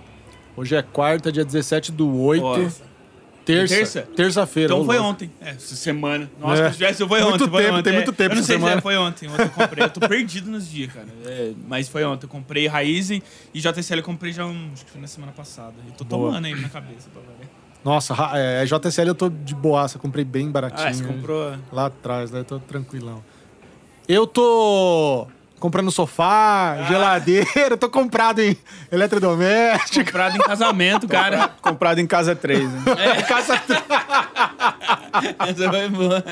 Hoje é quarta, dia 17 do 8. Nossa. Terça. Terça? Terça-feira. Então foi louco. ontem. É, semana. Nossa, É. se tivesse, foi Muito ontem. foi tempo, ontem, tem é. muito tempo Eu não sei se semana. é, foi ontem. Ontem eu comprei. Eu tô perdido nos dias, cara. É, mas foi ontem. Eu comprei Raizen e JCL eu comprei já um, acho que foi na semana passada. Eu tô Boa. tomando aí na cabeça pra. Nossa, ra- é, JCL eu tô de boaça, comprei bem baratinho. Ah, você comprou. Lá atrás, né? Tô tranquilão. Eu tô comprando sofá, Ah. geladeira, tô comprado em eletrodoméstico. Comprado em casamento, cara. Comprado em casa 3, né? Casa, Essa foi boa.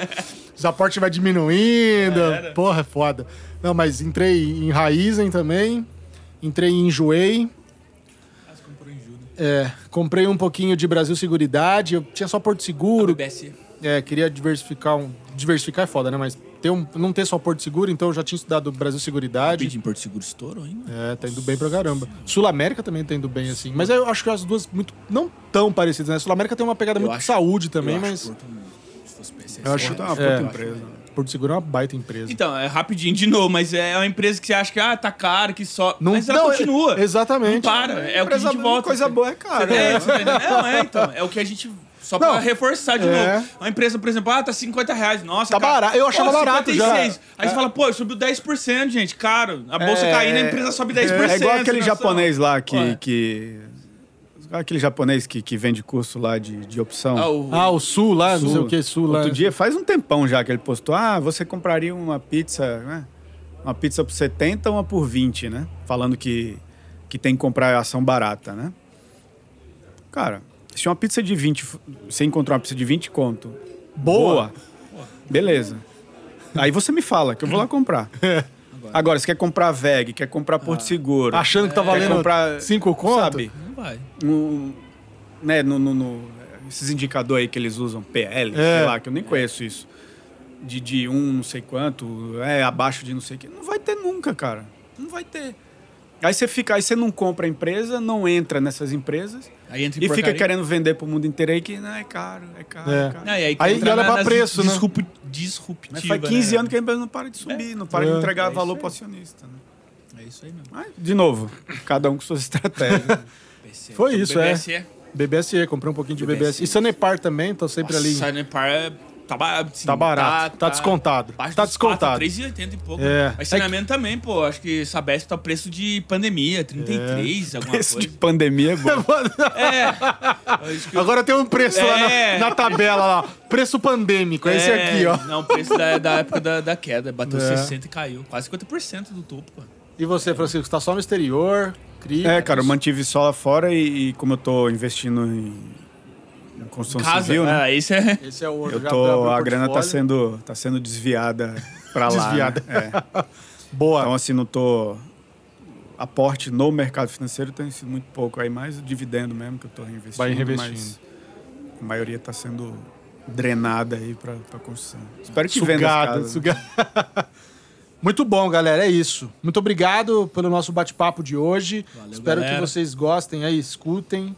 os aportes vai diminuindo. Era. Porra, é foda. Não, mas entrei em Raizen também. Entrei em Enjoei. Ah, você comprou em Judas. É, comprei um pouquinho de Brasil Seguridade. Eu tinha só Porto Seguro. BBS. É, queria diversificar um. Diversificar é foda, né? Mas ter um, não ter só Porto Seguro, então eu já tinha estudado Brasil Seguridade. Em Porto Seguro estourou, hein? mano? É, tá indo bem pra caramba. Sul América também tá indo bem, assim. Mas eu acho que as duas muito. não tão parecidas, né? Sul América tem uma pegada Eu muito de acho- saúde também, Eu acho mas. Porto, se fosse Eu acho- é uma É. puta empresa. Porto Seguro é uma baita empresa. Então, é rapidinho de novo, mas é uma empresa que você acha que ah, tá caro, que só. Não- mas ela não, continua. é- exatamente. Não para. É o que a gente volta. Coisa boa é cara. É, né? entendeu? Não, é, então. É o que a gente. Só pra Não, reforçar de é. novo. Uma empresa, por exemplo, ah, tá 50 reais. Nossa, Tá cara. barato. Eu achava Pô, barato já. 56. Aí É. você fala, pô, subiu 10%, gente. Caro. A bolsa É, caindo, a empresa sobe 10%. É igual aquele japonês lá que. Ué. que... Aquele japonês que, que vende curso lá de, de opção. Ah, o... Ah, o Sul lá, não sei Sul. o que, Sul lá. Outro dia, faz um tempão já que ele postou, ah, você compraria uma pizza, né? Uma pizza por 70 ou uma por 20, né? Falando que, que tem que comprar ação barata, né? Cara, se uma pizza de 20, f- você encontrar uma pizza de 20 conto, Boa. boa, beleza. Aí você me fala que eu vou lá comprar. Agora, você quer comprar VEG, quer comprar Porto Seguro, Achando que tá quer valendo comprar, 5 conto? sabe? Não vai. um, né, no, no- no- esses indicadores aí que eles usam, PL, É. sei lá, que eu nem conheço isso. De, de um não sei quanto, é abaixo de não sei o que. Não vai ter nunca, cara. Não vai ter. Aí você fica, aí você não compra a empresa, não entra nessas empresas Aí entra em e fica porcaria. querendo vender pro mundo inteiro aí que não, é caro, é caro, é, É. caro. Não, e aí, Aí olha pra preço, né? disrup- Disruptiva. Mas faz 15 né? anos que a empresa não para de subir, não para É. de entregar É valor aí. pro acionista. Né? É isso aí mesmo. Mas, de novo, cada um com suas estratégias. BBSE. Foi isso, é. BBSE. BBSE, comprei um pouquinho de BBSE. BBSE. E Sanepar também, tô sempre ali. Nossa, Sanepar é- tá barato. sim. Tá barato, tá descontado. abaixo Tá descontado. 3,80 e pouco. É. Mas saneamento também, pô. Acho que Sabesp tá o preço de pandemia, 33, alguma Esse de coisa. pandemia é bom. É. Que- Agora tem um preço lá É. na, na tabela lá. Preço pandêmico, é esse aqui, ó. Não, o preço da, da época da, da queda. Bateu É. 60 e caiu. Quase 50% do topo, pô. E você, Francisco, tá só no exterior? Cria. É, cara, eu mantive só lá fora e, e como eu tô investindo em construção Casa, civil, né? ah, isso é... Esse é o Eu tô, a grana tá sendo, tá sendo desviada pra lá. Desviada. né? É. Boa. Então, assim, não tô. Aporte no mercado financeiro tem sido muito pouco. Aí mais o dividendo mesmo que eu tô reinvestindo. Vai reinvestindo. Mas a maioria tá sendo drenada aí pra construção. Espero que venda Sugado, casas, né? sugado. Muito bom, galera. É isso. Muito obrigado pelo nosso bate-papo de hoje. Valeu, Espero galera. que vocês gostem aí, escutem,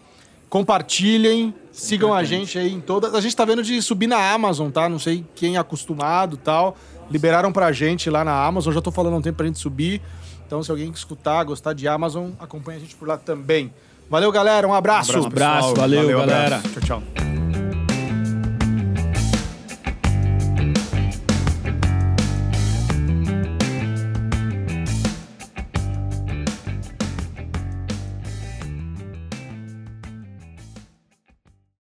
compartilhem, sigam a gente aí em todas. A gente tá vendo de subir na Amazon, tá? Não sei quem é acostumado tal. Liberaram pra gente lá na Amazon. Já tô falando há um tempo pra gente subir. Então, se alguém escutar, gostar de Amazon, acompanha a gente por lá também. Valeu, galera. Um abraço. Um abraço, pessoal. valeu, abraço. galera. Tchau, tchau.